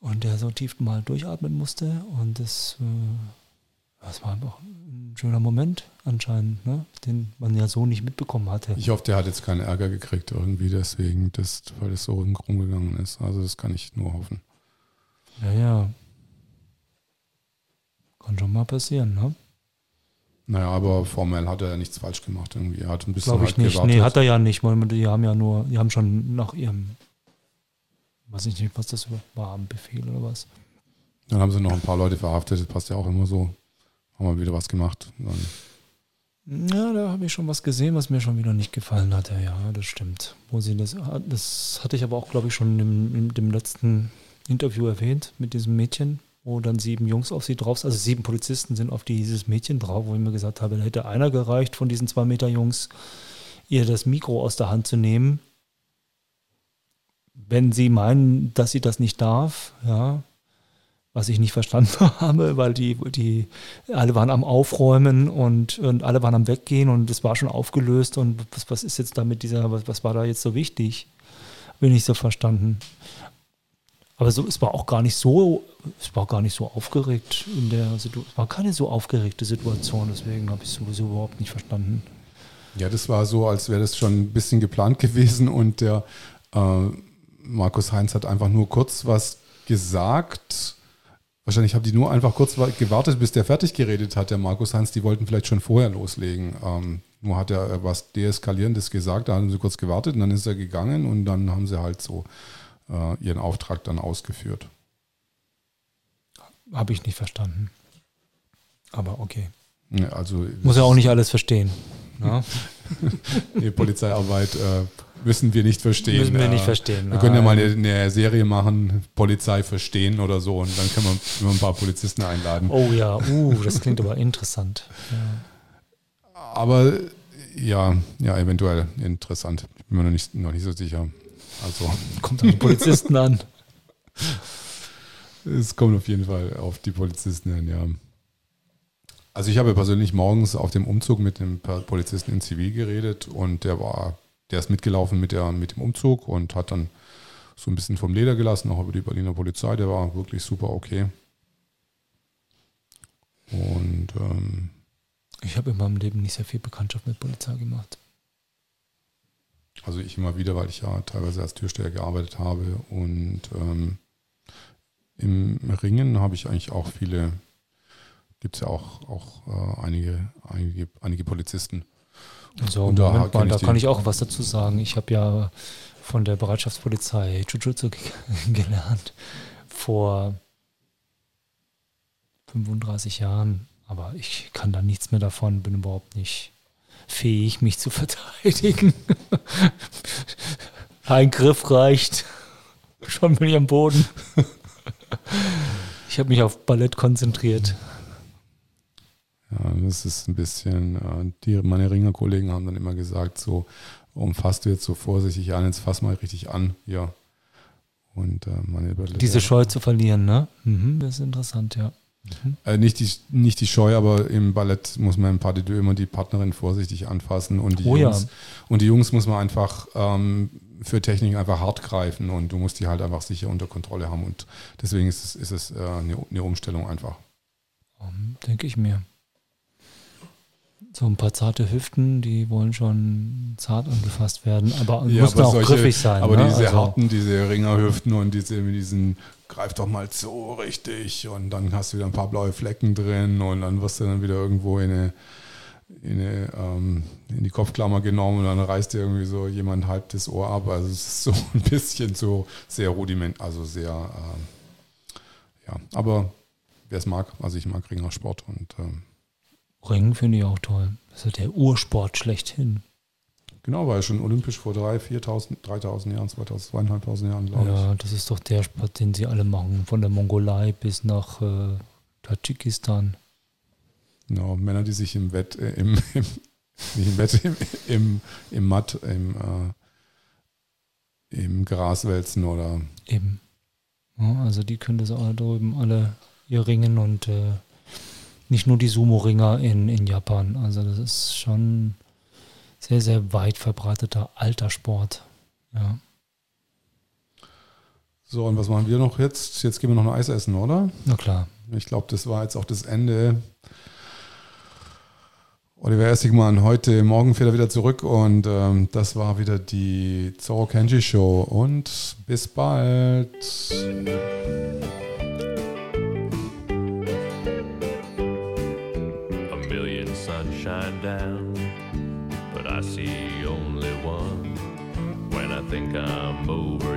und der so tief mal durchatmen musste und das, äh, das war einfach ein schöner Moment anscheinend, ne, den man ja so nicht mitbekommen hatte. Ich hoffe, der hat jetzt keinen Ärger gekriegt irgendwie deswegen, das, weil das so rumgegangen ist. Also das kann ich nur hoffen. Ja, ja. Kann schon mal passieren, ne? Naja, aber formell hat er ja nichts falsch gemacht irgendwie. Er hat ein bisschen Glaube ich halt nicht. gewartet. Nee, hat er ja nicht. Die haben ja nur, die haben schon nach ihrem, weiß ich nicht, was das war, ein Befehl oder was. Dann haben sie noch ein paar Leute verhaftet, das passt ja auch immer so. Haben wir wieder was gemacht. Dann, Ja, da habe ich schon was gesehen, was mir schon wieder nicht gefallen hatte. Ja, das stimmt. Wo sie das, das hatte ich aber auch, glaube ich, schon im, in dem letzten Interview erwähnt mit diesem Mädchen, wo dann sieben Jungs auf sie drauf sind. Also sieben Polizisten sind auf dieses Mädchen drauf, wo ich mir gesagt habe, da hätte einer gereicht von diesen zwei Meter Jungs, ihr das Mikro aus der Hand zu nehmen. Wenn sie meinen, dass sie das nicht darf, ja, was ich nicht verstanden habe, weil die, die alle waren am Aufräumen und, und alle waren am Weggehen und es war schon aufgelöst und was, was ist jetzt da mit dieser, was, was war da jetzt so wichtig? Bin ich so verstanden. Aber so, es war auch gar nicht so, es war gar nicht so aufgeregt in der Situation. Es war keine so aufgeregte Situation, deswegen habe ich es sowieso überhaupt nicht verstanden. ja, das war so, als wäre das schon ein bisschen geplant gewesen und der äh, Markus Heinz hat einfach nur kurz was gesagt. Wahrscheinlich haben die nur einfach kurz wa- gewartet, bis der fertig geredet hat, der Markus Heinz. Die wollten vielleicht schon vorher loslegen. Ähm, nur hat er was Deeskalierendes gesagt, da haben sie kurz gewartet und dann ist er gegangen und dann haben sie halt so äh, ihren Auftrag dann ausgeführt. Habe ich nicht verstanden. Aber okay. Ja, Also Muss ja auch nicht alles verstehen. Ja? Die Polizeiarbeit äh, müssen wir nicht verstehen. Müssen wir nicht Äh, verstehen. Wir können ja mal eine, eine Serie machen, Polizei verstehen oder so, und dann können wir ein paar Polizisten einladen. Oh ja, uh, das klingt aber interessant. Ja. Aber ja, ja, eventuell interessant. Ich bin mir noch nicht, noch nicht so sicher. Also Kommt an die Polizisten an. es kommt auf jeden Fall auf die Polizisten hin, ja. Also ich habe persönlich morgens auf dem Umzug mit dem Polizisten in Zivil geredet und der war, der ist mitgelaufen mit, der, mit dem Umzug und hat dann so ein bisschen vom Leder gelassen, auch über die Berliner Polizei. Der war wirklich super okay. Und ähm, Ich habe in meinem Leben nicht sehr viel Bekanntschaft mit Polizei gemacht. Also ich immer wieder, weil ich ja teilweise als Türsteher gearbeitet habe und ähm, im Ringen habe ich eigentlich auch viele, gibt es ja auch, auch äh, einige, einige, einige Polizisten. Also, Und da mal, da kann ich auch was dazu sagen. Ich habe ja von der Bereitschaftspolizei Jujutsu ge- gelernt vor 35 Jahren. Aber ich kann da nichts mehr davon, bin überhaupt nicht fähig, mich zu verteidigen. Ein Griff reicht. Schon bin ich am Boden. Ich habe mich auf Ballett konzentriert. Ja, das ist ein bisschen, äh, die, meine Ringerkollegen haben dann immer gesagt, so, umfasst du jetzt so vorsichtig an, jetzt fass mal richtig an, ja. Und äh, meine Diese Scheu zu verlieren, ne? Mhm, das ist interessant, ja. Mhm. Äh, nicht, die, nicht die Scheu, aber im Ballett muss man im Pas de deux immer die Partnerin vorsichtig anfassen und die Oh ja. Jungs, und die Jungs muss man einfach ähm, für Technik einfach hart greifen und du musst die halt einfach sicher unter Kontrolle haben und deswegen ist es, ist es äh, eine, eine Umstellung einfach. Denke ich mir. So ein paar zarte Hüften, die wollen schon zart angefasst werden, aber Ja, müssen aber auch solche- griffig sein. Aber ne? diese also, harten, diese Ringerhüften und diese mit diesen greif doch mal so richtig und dann hast du wieder ein paar blaue Flecken drin und dann wirst du dann wieder irgendwo in eine, in, eine, ähm, in die Kopfklammer genommen und dann reißt dir irgendwie so jemand halb das Ohr ab. Also es ist so ein bisschen so sehr rudiment, also sehr ähm, ja, aber wer es mag, also ich mag Ringersport und ähm, Ringen finde ich auch toll. Das ist der Ursport schlechthin. genau, war ja schon olympisch vor 3.000, 4.000, 3.000 Jahren, 2.000, 2.500 Jahren, glaube ich. Ja, das ist doch der Sport, den sie alle machen. Von der Mongolei bis nach äh, Tadschikistan. Genau, Männer, die sich im Wett, äh, im, im, nicht im Wett, im, im, im Matt, im, äh, im Gras wälzen oder Eben. Ja, also die können das auch drüben alle ihr ringen und äh, nicht nur die Sumo-Ringer in, in Japan. Also das ist schon sehr, sehr weit verbreiteter alter Sport. Ja. So, und was machen wir noch jetzt? Jetzt gehen wir noch ein Eis essen, oder? Na klar. Ich glaube, das war jetzt auch das Ende. Oliver Essigmann, heute Morgen fährt er wieder zurück und ähm, das war wieder die Zoro Kenji Show und bis bald. Shine down, but I see only one. When I think I'm over